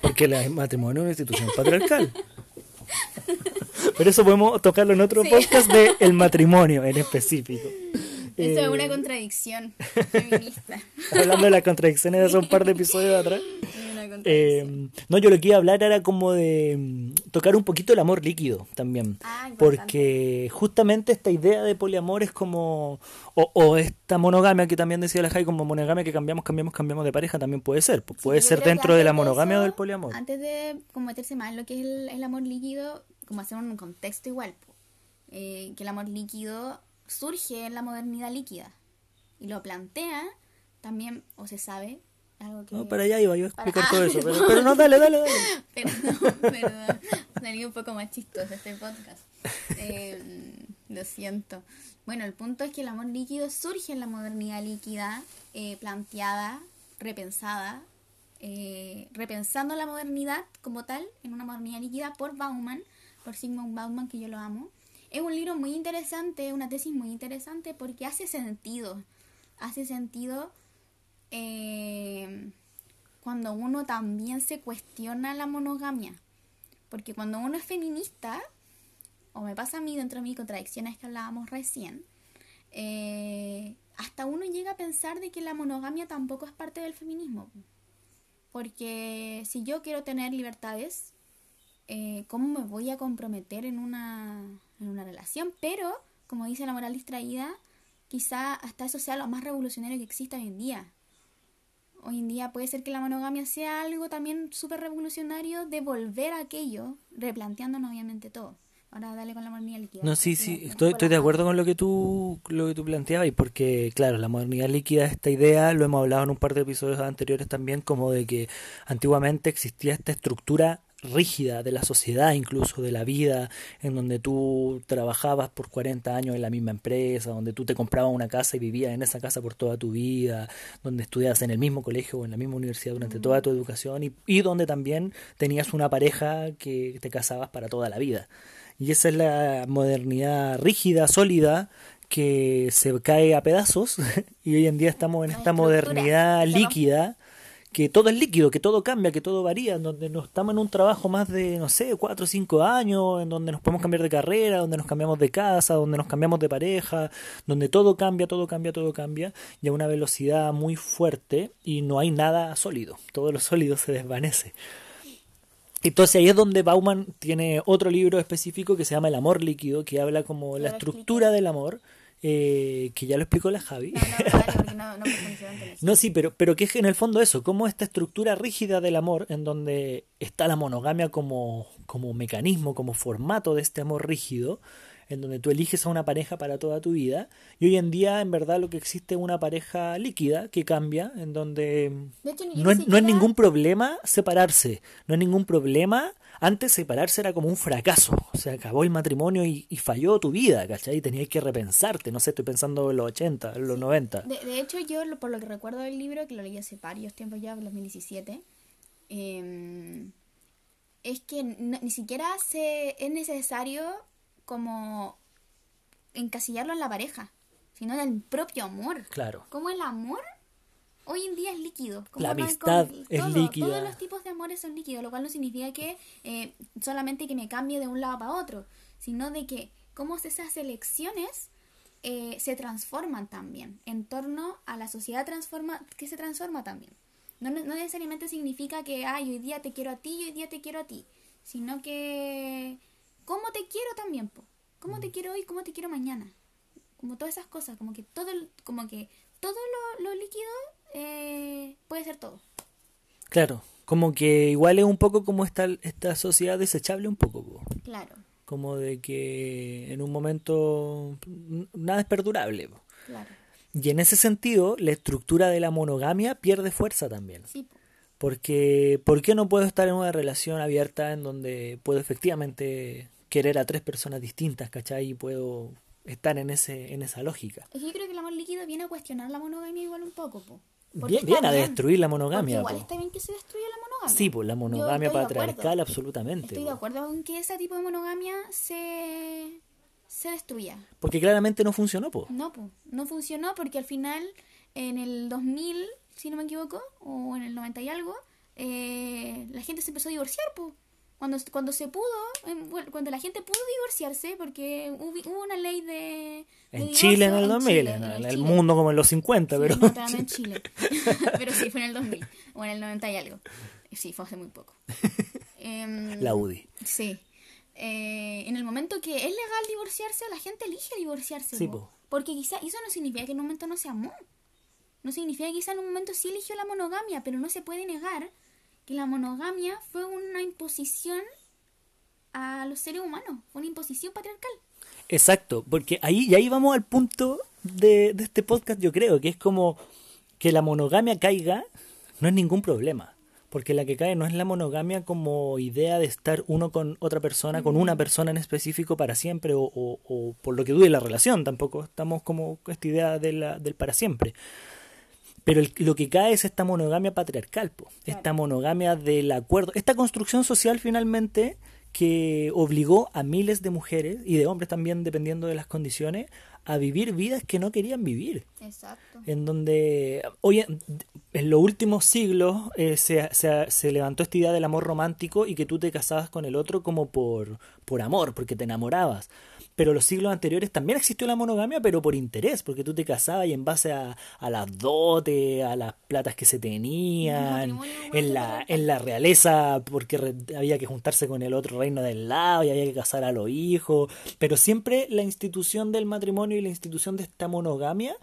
Porque el matrimonio es una institución patriarcal. Pero eso podemos tocarlo en otro podcast de el matrimonio en específico. Esto es una eh, contradicción feminista. Hablando de las contradicciones de hace un par de episodios atrás. Eh, no, yo lo que iba a hablar era como de mm, tocar un poquito el amor líquido también. Ah, porque justamente esta idea de poliamor es como. O, esta monogamia que también decía la Jai, como monogamia que cambiamos, cambiamos, cambiamos de pareja, también puede ser. puede ser dentro de la monogamia o del poliamor. Antes de como meterse más en lo que es el, amor líquido, como hacer un contexto igual. Eh, que el amor líquido surge en la modernidad líquida. y lo plantea, también, o se sabe, algo que... No, para allá iba yo a explicar todo eso, pero, no, dale, dale, dale. perdón, perdón, salí un poco más chistoso este podcast. Eh, lo siento. Bueno, el punto es que el amor líquido surge en la modernidad líquida, eh, planteada, repensada, eh, repensando la modernidad como tal, en una modernidad líquida por Bauman, por Sigmund Bauman, que yo lo amo. Es un libro muy interesante, una tesis muy interesante porque hace sentido, hace sentido eh, cuando uno también se cuestiona la monogamia. Porque cuando uno es feminista, o me pasa a mí dentro de mis contradicciones que hablábamos recién, eh, hasta uno llega a pensar de que la monogamia tampoco es parte del feminismo. Porque si yo quiero tener libertades, eh, ¿cómo me voy a comprometer en una, en una relación? Pero, como dice la moral distraída, quizá hasta eso sea lo más revolucionario que exista hoy en día. Hoy en día puede ser que la monogamia sea algo también súper revolucionario de volver a aquello, replanteándonos obviamente todo. Ahora dale con la modernidad líquida. No, sí, sí, estoy, estoy de acuerdo con lo que tú lo que tú planteabas y porque, claro, la modernidad líquida, esta idea, lo hemos hablado en un par de episodios anteriores también, como de que antiguamente existía esta estructura rígida de la sociedad, incluso de la vida, en donde tú trabajabas por 40 años en la misma empresa, donde tú te comprabas una casa y vivías en esa casa por toda tu vida, donde estudiabas en el mismo colegio o en la misma universidad durante toda tu educación y, y donde también tenías una pareja que te casabas para toda la vida. Y esa es la modernidad rígida, sólida, que se cae a pedazos. y hoy en día estamos en esta modernidad líquida, que todo es líquido, que todo cambia, que todo varía, en donde no estamos en un trabajo más de, no sé, cuatro o cinco años, en donde nos podemos cambiar de carrera, donde nos cambiamos de casa, donde nos cambiamos de pareja, donde todo cambia, todo cambia, todo cambia, y a una velocidad muy fuerte y no hay nada sólido. Todo lo sólido se desvanece. Entonces ahí es donde Bauman tiene otro libro específico que se llama El amor líquido, que habla como la estructura del amor, eh, que ya lo explicó la Javi. No, no, no, sí, pero, pero que es en el fondo eso, como esta estructura rígida del amor, en donde está la monogamia como, como mecanismo, como formato de este amor rígido, en donde tú eliges a una pareja para toda tu vida. Y hoy en día, en verdad, lo que existe es una pareja líquida que cambia, en donde no, es, no es ningún problema separarse, no es ningún problema. Antes separarse era como un fracaso, o sea, acabó el matrimonio y, falló tu vida, ¿cachai? Y tenías que repensarte, no sé, estoy pensando en los 80, en los 90. De, hecho, yo, por lo que recuerdo del libro, que lo leí hace varios tiempos ya, en 2017, em, es que ni siquiera se, es necesario como encasillarlo en la pareja, sino en el propio amor. Claro. Como el amor hoy en día es líquido. la amistad es líquida. Todos los tipos de amores son líquidos, lo cual no significa que eh, solamente que me cambie de un lado para otro, sino de que cómo esas elecciones eh, se transforman también en torno a la sociedad transforma que se transforma también. No, no necesariamente significa que ay, hoy día te quiero a ti y hoy día te quiero a ti, sino que cómo te quiero también, po. cómo te mm. quiero hoy, cómo te quiero mañana. Como todas esas cosas, como que todo, como que todo lo, líquido eh, puede ser todo. Claro, como que igual es un poco como esta, esta sociedad desechable un poco. Po. Claro. Como de que en un momento nada es perdurable. Claro. Y en ese sentido, la estructura de la monogamia pierde fuerza también. Sí, po. Porque, ¿por qué no puedo estar en una relación abierta en donde puedo efectivamente querer a tres personas distintas, ¿cachai? Y puedo estar en ese en esa lógica. Es que yo creo que el amor líquido viene a cuestionar la monogamia igual un poco, po. Viene, a destruir la monogamia. igual está bien que se destruya la monogamia. Sí, pues la monogamia patriarcal, absolutamente. Estoy de acuerdo con que ese tipo de monogamia se, se destruya. Porque claramente no funcionó, po. No, po. No funcionó porque al final, en el 2000, si no me equivoco, o en el 90 y algo, eh, la gente se empezó a divorciar, po cuando, cuando se pudo, cuando la gente pudo divorciarse, porque hubo, una ley de... en Chile en el 2000, en, el, mundo como en los 50, pero... No, en Chile. pero sí, fue en el 2000, o en el 90 y algo. Sí, fue hace muy poco. Em, la UDI. Sí. Eh, en el momento que es legal divorciarse, la gente elige divorciarse. Sí, Porque quizá eso no significa que en un momento no se amó. No significa que quizá en un momento sí eligió la monogamia, pero no se puede negar que la monogamia fue una imposición a los seres humanos, fue una imposición patriarcal. Exacto, porque ahí, y ahí vamos al punto de, de este podcast, yo creo, que es como que la monogamia caiga no es ningún problema. Porque la que cae no es la monogamia como idea de estar uno con otra persona, con una persona en específico para siempre o, o, por lo que dure la relación. Tampoco estamos como esta idea de la, del para siempre. Pero lo que cae es esta monogamia patriarcal, esta monogamia del acuerdo, esta construcción social finalmente que obligó a miles de mujeres y de hombres también, dependiendo de las condiciones, a vivir vidas que no querían vivir. Exacto. En donde hoy, en los últimos siglos, eh, se, se, se, levantó esta idea del amor romántico y que tú te casabas con el otro como por, por amor, porque te enamorabas pero los siglos anteriores también existió la monogamia, pero por interés, porque tú te casabas y en base a, a las dotes, a las platas que se tenían, en la, en la realeza, porque había que juntarse con el otro reino del lado y había que casar a los hijos, pero siempre la institución del matrimonio y la institución de esta monogamia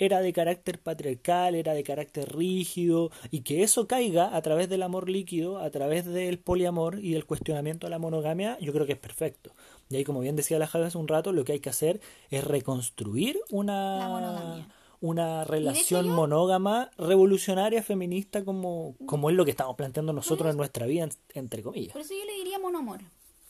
era de carácter patriarcal, era de carácter rígido, y que eso caiga a través del amor líquido, a través del poliamor y del cuestionamiento de la monogamia, yo creo que es perfecto. Y ahí, como bien decía la Javi hace un rato, lo que hay que hacer es reconstruir una, una relación monógama, revolucionaria, feminista, como, como es lo que estamos planteando nosotros en nuestra vida, entre comillas. Por eso yo le diría monoamor.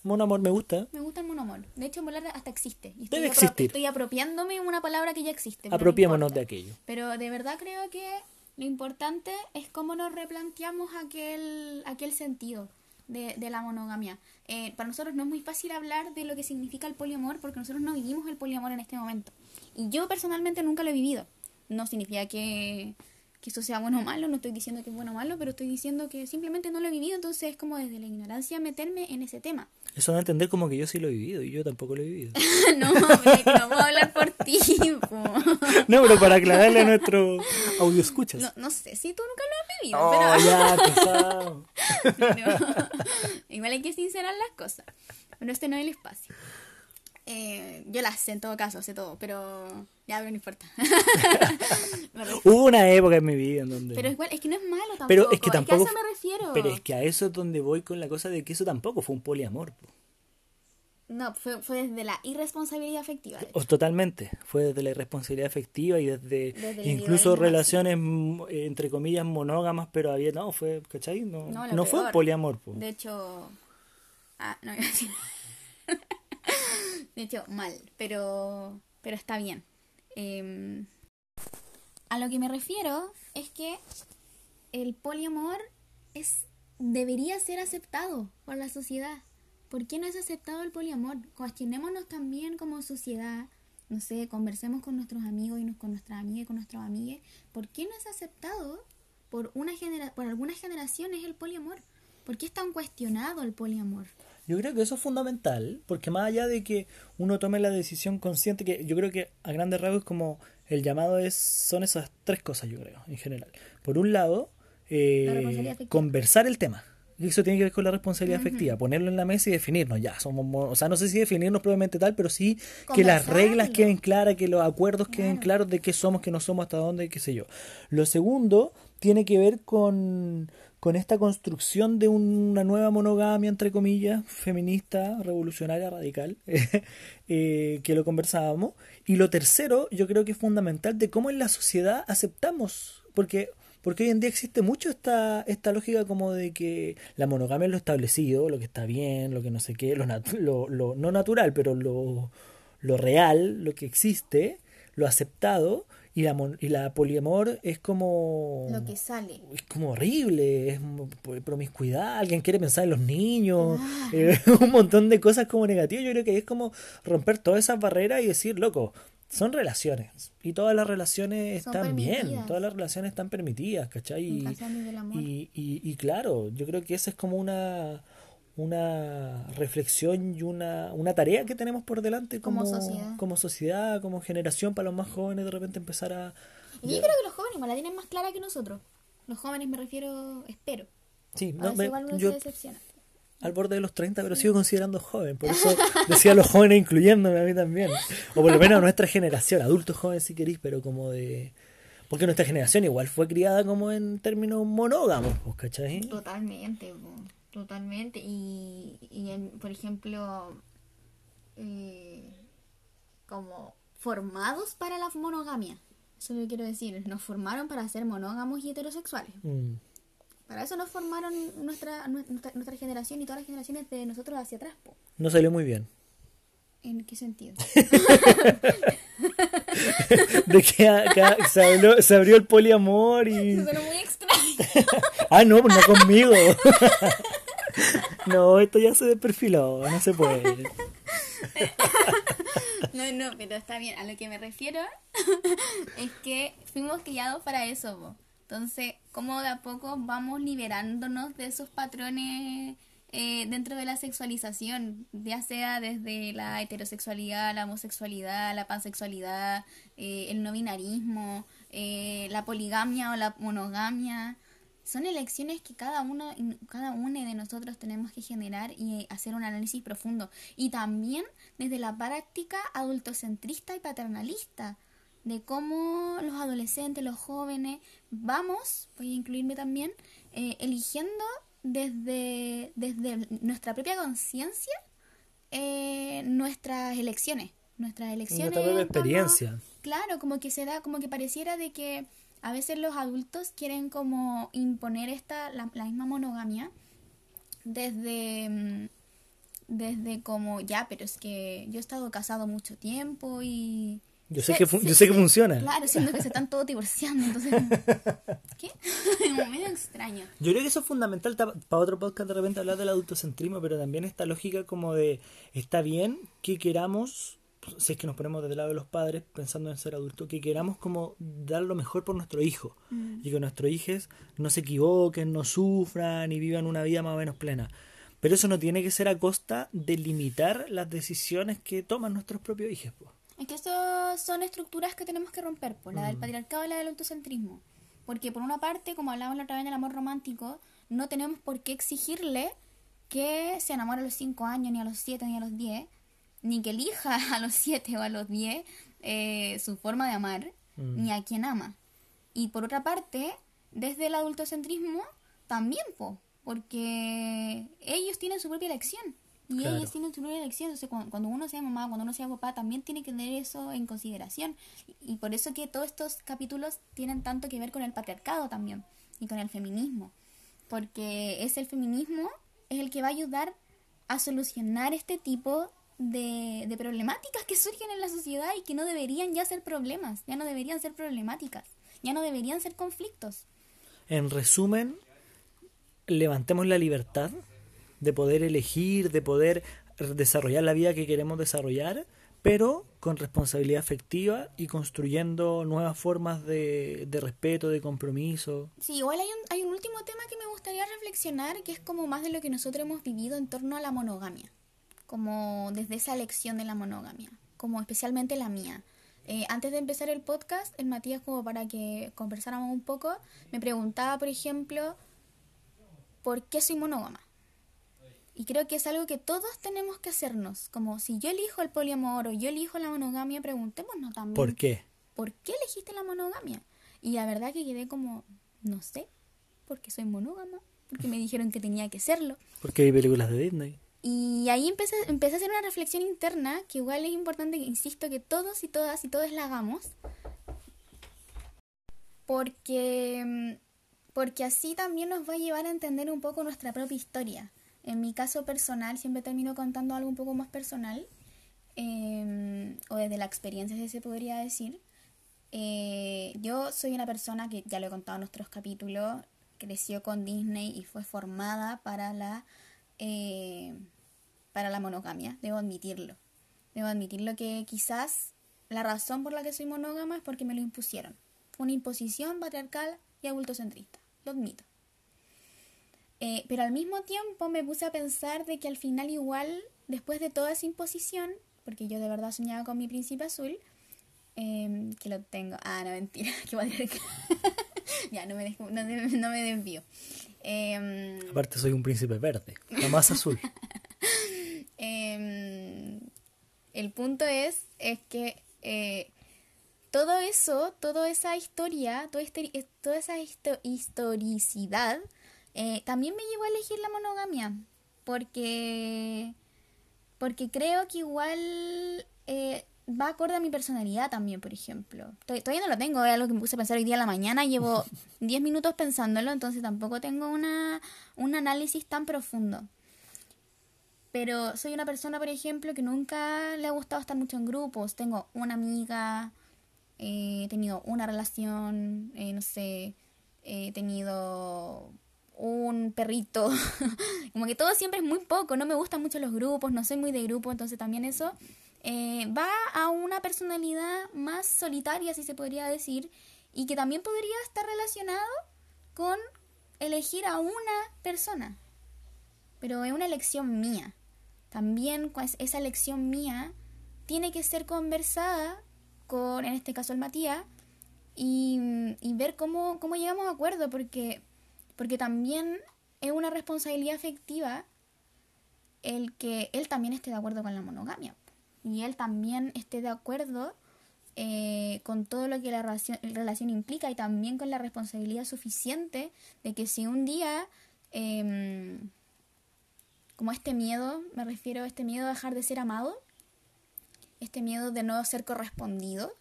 Monoamor me gusta. Me gusta el monoamor. De hecho, en hasta existe. Debe existir. Estoy apropiándome una palabra que ya existe. Apropiémonos de aquello. Pero de verdad creo que lo importante es cómo nos replanteamos aquel, aquel sentido de, de la monogamia. Eh, para nosotros no es muy fácil hablar de lo que significa el poliamor porque nosotros no vivimos el poliamor en este momento. Y yo personalmente nunca lo he vivido. No significa que, que eso sea bueno o malo, no estoy diciendo que es bueno o malo, pero estoy diciendo que simplemente no lo he vivido, entonces es como desde la ignorancia meterme en ese tema. Eso va a entender como que yo sí lo he vivido y yo tampoco lo he vivido. no, pero no puedo hablar por ti. no, pero para aclararle a nuestro audio escuchas. No, no sé si tú nunca lo has vivido. Oh, pero... ya, Igual hay que sincerar las cosas. Pero este no es el espacio. Yo las sé en todo caso, sé todo, pero ya, pero no importa. Hubo una época en mi vida en donde... Pero igual, es que no es malo tampoco. Pero es que tampoco... a eso me refiero. Pero es que a eso es donde voy con la cosa de que eso tampoco fue un poliamor. No, fue, fue desde la irresponsabilidad afectiva. Totalmente, fue desde la irresponsabilidad afectiva y desde, incluso relaciones mm, entre comillas monógamas, pero había, no, fue, ¿cachai? No, no, fue un poliamor. De hecho, ah, no de hecho, mal, pero, pero está bien. Em, a lo que me refiero es que el poliamor es, debería ser aceptado por la sociedad. ¿Por qué no es aceptado el poliamor? Cuestionémonos también como sociedad. No sé, conversemos con nuestros amigos y con nuestras amigas y con nuestros amigues. ¿Por qué no es aceptado por, una genera por algunas generaciones el poliamor? ¿Por qué es tan cuestionado el poliamor? Yo creo que eso es fundamental, porque más allá de que uno tome la decisión consciente, que yo creo que a grandes rasgos como el llamado es son esas tres cosas, yo creo, en general. Por un lado, eh, conversar el tema. Y eso tiene que ver con la responsabilidad efectiva, ponerlo en la mesa y definirnos, ya, somos, o sea, no sé si definirnos probablemente tal, pero sí que las reglas queden claras, que los acuerdos queden claros de qué somos, qué no somos, hasta dónde, qué sé yo. Lo segundo tiene que ver con, con esta construcción de una nueva monogamia, entre comillas, feminista, revolucionaria, radical, eh, que lo conversábamos. Y lo tercero, yo creo que es fundamental de cómo en la sociedad aceptamos, porque, porque hoy en día existe mucho esta, esta lógica como de que la monogamia es lo establecido, lo que está bien, lo que no sé qué, lo, lo, lo no natural, pero lo, lo real, lo que existe, lo aceptado, y la, y la poliamor es como... Lo que sale. Es como horrible, es promiscuidad, alguien quiere pensar en los niños, eh, un montón de cosas como negativas. Yo creo que es como romper todas esas barreras y decir, loco, son relaciones. Y todas las relaciones están bien, todas las relaciones están permitidas, ¿cachai? Y, y, y, claro, yo creo que esa es como una una reflexión y una, una tarea que tenemos por delante como, como, sociedad. como generación para los más jóvenes de repente empezar a... Y yo creo que los jóvenes la tienen más clara que nosotros. Los jóvenes me refiero, espero. Sí, no, me, yo, al borde de los 30, pero sigo considerando joven. Por eso decía los jóvenes incluyéndome a mí también. O por lo menos a nuestra generación, adultos jóvenes si queréis, pero como de... Porque nuestra generación igual fue criada como en términos monógamos, ¿cachai? Totalmente. Totalmente. Y, y por ejemplo, eh, como formados para la monogamia. Eso es lo que quiero decir. Nos formaron para ser monógamos y heterosexuales. Mm. Para eso nos formaron nuestra, nuestra, generación y todas las generaciones de nosotros hacia atrás. No salió muy bien. ¿En qué sentido? de que, se, abrió, el poliamor y... Eso muy extraño. ah, no, pues no conmigo. no, esto ya se desperfiló, no se puede. no, no, pero está bien. A lo que me refiero es que fuimos criados para eso. Entonces, como de a poco vamos liberándonos de esos patrones eh, dentro de la sexualización, ya sea desde la heterosexualidad, la homosexualidad, la pansexualidad, eh, el no binarismo, eh, la poligamia o la monogamia. Son elecciones que cada uno, cada uno de nosotros tenemos que generar y hacer un análisis profundo. Y también desde la práctica adultocentrista y paternalista de cómo los adolescentes, los jóvenes, vamos, voy a incluirme también, eligiendo desde, desde nuestra propia conciencia eh, nuestras elecciones. Nuestras elecciones. Nuestra propia experiencia. claro, como que se da, como que pareciera de que a veces los adultos quieren como imponer esta, la, la misma monogamia desde mm, desde como ya, pero es que yo he estado casado mucho tiempo y yo sé, que, yo sé que funciona. Claro, siendo que se están todos divorciando, entonces... ¿Qué? medio extraño. Yo creo que eso es fundamental para otro podcast de repente hablar del adultocentrismo, pero también esta lógica como de, está bien que queramos, si es que nos ponemos del lado de los padres pensando en ser adultos, que queramos como dar lo mejor por nuestro hijo mm. y que nuestros hijos no se equivoquen, no sufran y vivan una vida más o menos plena. Pero eso no tiene que ser a costa de limitar las decisiones que toman nuestros propios hijos. Es que estas son estructuras que tenemos que romper, por la del mm. patriarcado y la del autocentrismo. Porque por una parte, como hablábamos la otra vez del amor romántico, no tenemos por qué exigirle que se enamore a los 5 años, ni a los 7, ni a los 10, ni que elija a los 7 o a los 10 eh, su forma de amar, mm. ni a quien ama. Y por otra parte, desde el adultocentrismo, también, po, porque ellos tienen su propia elección. Y ellos tienen su propia elección. Entonces, cuando, uno sea mamá, cuando uno sea papá, también tiene que tener eso en consideración. Y, por eso que todos estos capítulos tienen tanto que ver con el patriarcado también y con el feminismo. Porque es el feminismo, es el que va a ayudar a solucionar este tipo de, de problemáticas que surgen en la sociedad y que no deberían ya ser problemas, ya no deberían ser problemáticas, ya no deberían ser conflictos. En resumen, levantemos la libertad de poder elegir, de poder desarrollar la vida que queremos desarrollar, pero con responsabilidad afectiva y construyendo nuevas formas de, de respeto, de compromiso. Sí, igual hay un, hay un último tema que me gustaría reflexionar, que es como más de lo que nosotros hemos vivido en torno a la monogamia, como desde esa elección de la monogamia, como especialmente la mía. Eh, antes de empezar el podcast, el Matías, como para que conversáramos un poco, me preguntaba, por ejemplo, ¿por qué soy monógama? Y creo que es algo que todos tenemos que hacernos. Como si yo elijo el poliamor o yo elijo la monogamia, preguntémonos también. ¿Por qué? ¿Por qué elegiste la monogamia? Y la verdad que quedé como, no sé, porque soy monógama, porque me dijeron que tenía que serlo. Porque hay películas de Disney. Y ahí empecé, empecé a hacer una reflexión interna, que igual es importante, insisto, que todos y todas y todos la hagamos. Porque, porque así también nos va a llevar a entender un poco nuestra propia historia en mi caso personal, siempre termino contando algo un poco más personal, em, o desde la experiencia, si se podría decir. Eh, yo soy una persona que, ya lo he contado en nuestros capítulos, creció con Disney y fue formada para la, eh, para la monogamia, debo admitirlo. Debo admitirlo que quizás la razón por la que soy monógama es porque me lo impusieron. Una imposición patriarcal y adultocentrista, lo admito. Eh, pero al mismo tiempo me puse a pensar de que al final igual, después de toda esa imposición, porque yo de verdad soñaba con mi príncipe azul, em, que lo tengo. Ah, no, mentira, que voy a ya, no me, no, me desvío. Em, Aparte soy un príncipe verde, no más azul. Em, el punto es, es que eh, todo eso, toda esa historia, toda, este, toda esa historicidad eh, también me llevó a elegir la monogamia, porque, porque creo que igual eh, va acorde a mi personalidad también, por ejemplo. Todavía no lo tengo, es algo que me puse a pensar hoy día en la mañana, llevo 10 minutos pensándolo, entonces tampoco tengo una, un análisis tan profundo. Pero soy una persona, por ejemplo, que nunca le ha gustado estar mucho en grupos. Tengo una amiga, eh, he tenido una relación, eh, no sé, he tenido un perrito. Como que todo siempre es muy poco, no me gustan mucho los grupos, no soy muy de grupo, entonces también eso eh, va a una personalidad más solitaria, si se podría decir, y que también podría estar relacionado con elegir a una persona. Pero es una elección mía. También esa elección mía tiene que ser conversada con, en este caso, el Matías, y, ver cómo, cómo llegamos a acuerdo, porque, porque también es una responsabilidad afectiva el que él también esté de acuerdo con la monogamia y él también esté de acuerdo eh, con todo lo que la relación, relación, implica y también con la responsabilidad suficiente de que si un día, em, como este miedo, me refiero a este miedo a dejar de ser amado, este miedo de no ser correspondido,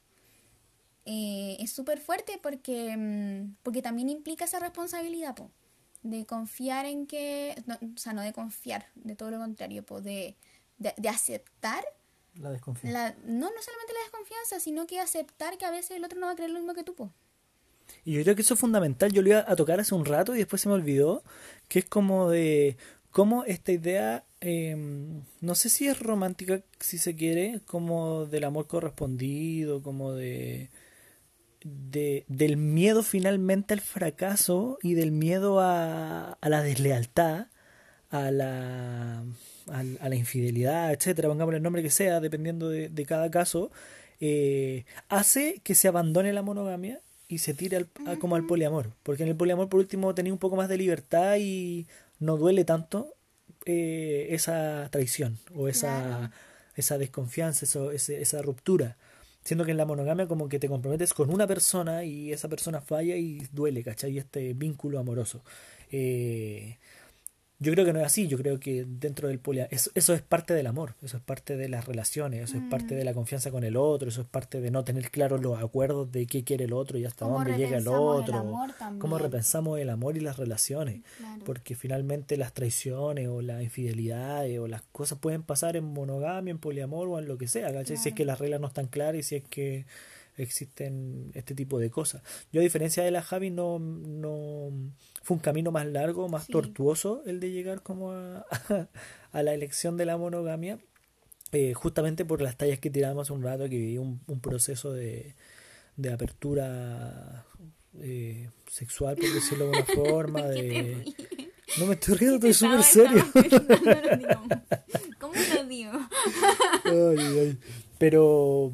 eh, es súper fuerte porque, em, porque también implica esa responsabilidad, de confiar en que, o sea, no de confiar, de todo lo contrario, de, de aceptar la desconfianza. no, no solamente la desconfianza, sino que aceptar que a veces el otro no va a creer lo mismo que tú. Y yo creo que eso es fundamental. Yo lo iba a tocar hace un rato y después se me olvidó, que es como de cómo esta idea, em, no sé si es romántica, si se quiere, como del amor correspondido, como de, de del miedo finalmente al fracaso y del miedo a, a la deslealtad, a la a, la infidelidad, etcétera, pongámosle el nombre que sea, dependiendo de, cada caso, eh, hace que se abandone la monogamia y se tire como al poliamor. Porque en el poliamor, por último, tenía un poco más de libertad y no duele tanto eh, esa traición o esa, esa desconfianza, eso, esa ruptura. Siendo que en la monogamia como que te comprometes con una persona y esa persona falla y duele, ¿cachai? Este vínculo amoroso. Eh, yo creo que no es así, yo creo que dentro del poliamor, eso, eso, es parte del amor, eso es parte de las relaciones, eso es parte de mm. la confianza con el otro, eso es parte de no tener claros los acuerdos de qué quiere el otro y hasta dónde llega el otro, cómo repensamos el amor y las relaciones, porque finalmente las traiciones o las infidelidades o las cosas pueden pasar en monogamia, en poliamor o en lo que sea, Si es que las reglas no están claras y si es que existen este tipo de cosas. Yo a diferencia de la Javi no, no fue un camino más largo, más tortuoso el de llegar como a, a, la elección de la monogamia, eh, justamente por las tallas que tiramos un rato, que viví un, un proceso de, de apertura eh, sexual, por decirlo de alguna forma, de... No me estoy riendo, estoy súper serio. ¿Cómo lo digo? Pero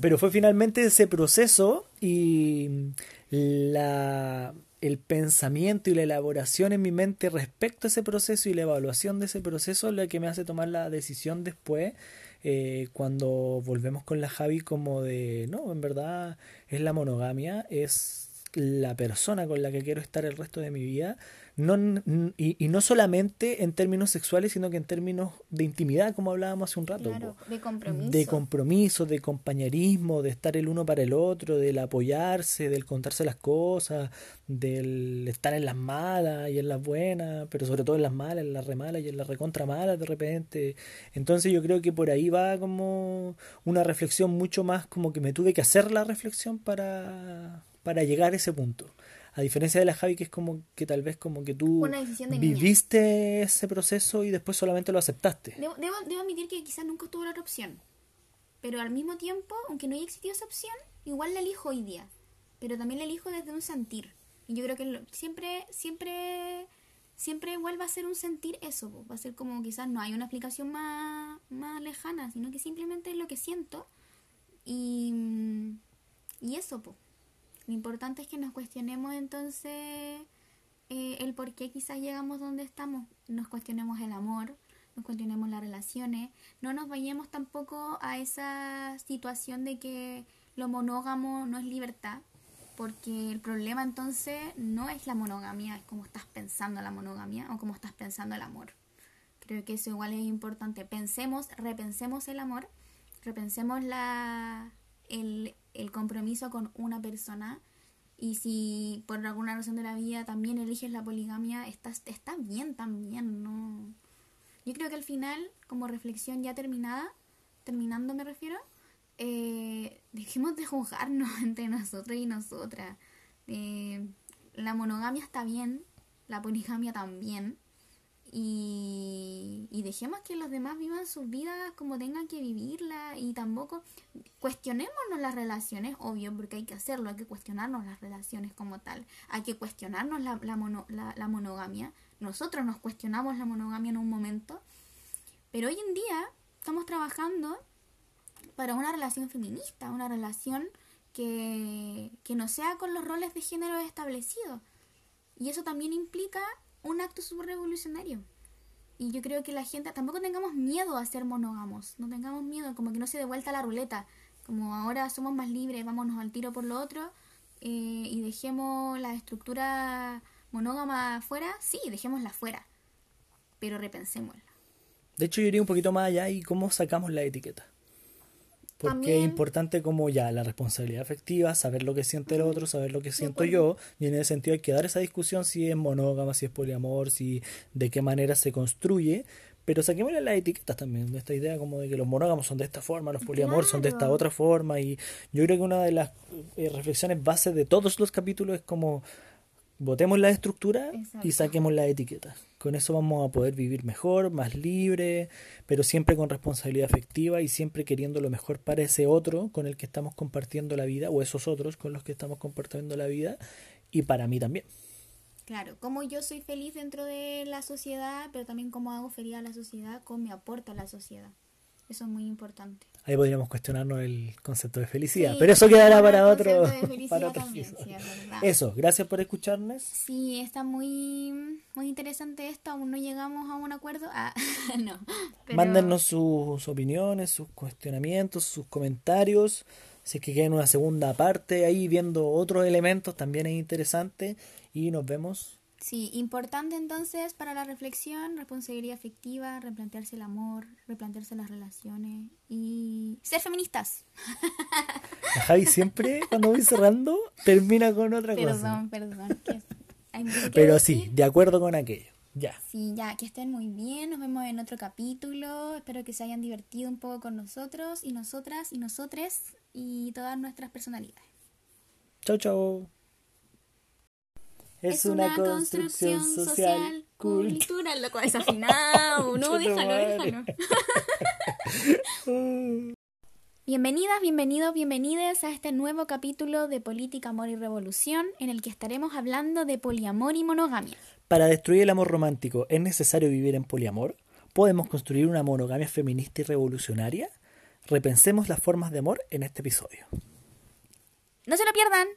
pero fue finalmente ese proceso y la, el pensamiento y la elaboración en mi mente respecto a ese proceso y la evaluación de ese proceso es lo que me hace tomar la decisión después eh, cuando volvemos con la Javi como de no, en verdad es la monogamia, es la persona con la que quiero estar el resto de mi vida no, y, no solamente en términos sexuales, sino que en términos de intimidad, como hablábamos hace un rato. de compromiso. De compromiso, de compañerismo, de estar el uno para el otro, del apoyarse, del contarse las cosas, del estar en las malas y en las buenas, pero sobre todo en las malas, en las remalas y en las recontra malas de repente. Entonces yo creo que por ahí va como una reflexión mucho más como que me tuve que hacer la reflexión para, para llegar a ese punto. A diferencia de la Javi, que es como que tal vez como que tú viviste ese proceso y después solamente lo aceptaste. Debo, debo, admitir que quizás nunca tuve la otra opción. Pero al mismo tiempo, aunque no haya existido esa opción, igual la elijo hoy día. Pero también la elijo desde un sentir. Y yo creo que siempre, siempre, siempre igual va a ser un sentir eso. Va a ser como quizás no hay una explicación más, más lejana, sino que simplemente es lo que siento. Y, y eso, pues. Lo importante es que nos cuestionemos entonces eh, el por qué quizás llegamos donde estamos. Nos cuestionemos el amor, nos cuestionemos las relaciones. No nos vayamos tampoco a esa situación de que lo monógamo no es libertad, porque el problema entonces no es la monogamia, es cómo estás pensando la monogamia o cómo estás pensando el amor. Creo que eso igual es importante. Pensemos, repensemos el amor repensemos la, el, el compromiso con una persona y si por alguna razón de la vida también eliges la poligamia, estás, está bien también, ¿no? Yo creo que al final, como reflexión ya terminada, terminando me refiero, eh, dejemos de juzgarnos entre nosotros y nosotras. Eh, la monogamia está bien, la poligamia también. Y, dejemos que los demás vivan sus vidas como tengan que vivirla y tampoco cuestionémonos las relaciones, obvio, porque hay que hacerlo, hay que cuestionarnos las relaciones como tal, hay que cuestionarnos la, la, la monogamia. Nosotros nos cuestionamos la monogamia en un momento, pero hoy en día estamos trabajando para una relación feminista, una relación que, que no sea con los roles de género establecidos. Y eso también implica un acto subrevolucionario. Y yo creo que la gente, tampoco tengamos miedo a ser monógamos, no tengamos miedo, como que no se dé vuelta la ruleta, como ahora somos más libres, vámonos al tiro por lo otro eh, y dejemos la estructura monógama fuera, sí, dejémosla fuera, pero repensémosla. De hecho, yo iría un poquito más allá y cómo sacamos la etiqueta. Porque es importante como ya la responsabilidad afectiva, saber lo que siente el otro, saber lo que siento yo, y en ese sentido hay que dar esa discusión si es monógama, si es poliamor, si de qué manera se construye, pero saquémosle las etiquetas también, de esta idea como de que los monógamos son de esta forma, los poliamor son de esta otra forma, y yo creo que una de las eh, reflexiones bases de todos los capítulos es como Votemos la estructura y saquemos la etiqueta. Con eso vamos a poder vivir mejor, más libre, pero siempre con responsabilidad afectiva y siempre queriendo lo mejor para ese otro con el que estamos compartiendo la vida, o esos otros con los que estamos compartiendo la vida, y para mí también. Claro, como yo soy feliz dentro de la sociedad, pero también cómo hago feliz a la sociedad con mi aporte a la sociedad. Eso es muy importante. Ahí podríamos cuestionarnos el concepto de felicidad, pero eso quedará para otro. Para eso, gracias por escucharnos. Sí, está muy, muy interesante esto. Aún no llegamos a un acuerdo. Ah, no. Mándenos sus opiniones, sus cuestionamientos, sus comentarios. Si es que quieren una segunda parte ahí viendo otros elementos, también es interesante. Y nos vemos Sí, importante entonces para la reflexión, responsabilidad afectiva, replantearse el amor, replantearse las relaciones y ser feministas. Javi siempre cuando voy cerrando termina con otra cosa. Perdón, perdón. Pero sí, de acuerdo con aquello. Ya. Sí, ya, que estén muy bien. Nos vemos en otro capítulo. Espero que se hayan divertido un poco con nosotros y nosotras y nosotres y todas nuestras personalidades. Chau, chau es, una, construcción, social, cultural, lo cual es afinado, no, déjalo, déjalo. Bienvenidas, bienvenidos, bienvenidas a este nuevo capítulo de Política, Amor y Revolución, en el que estaremos hablando de poliamor y monogamia. Para destruir el amor romántico, ¿es necesario vivir en poliamor? ¿Podemos construir una monogamia feminista y revolucionaria? Repensemos las formas de amor en este episodio. No se lo pierdan.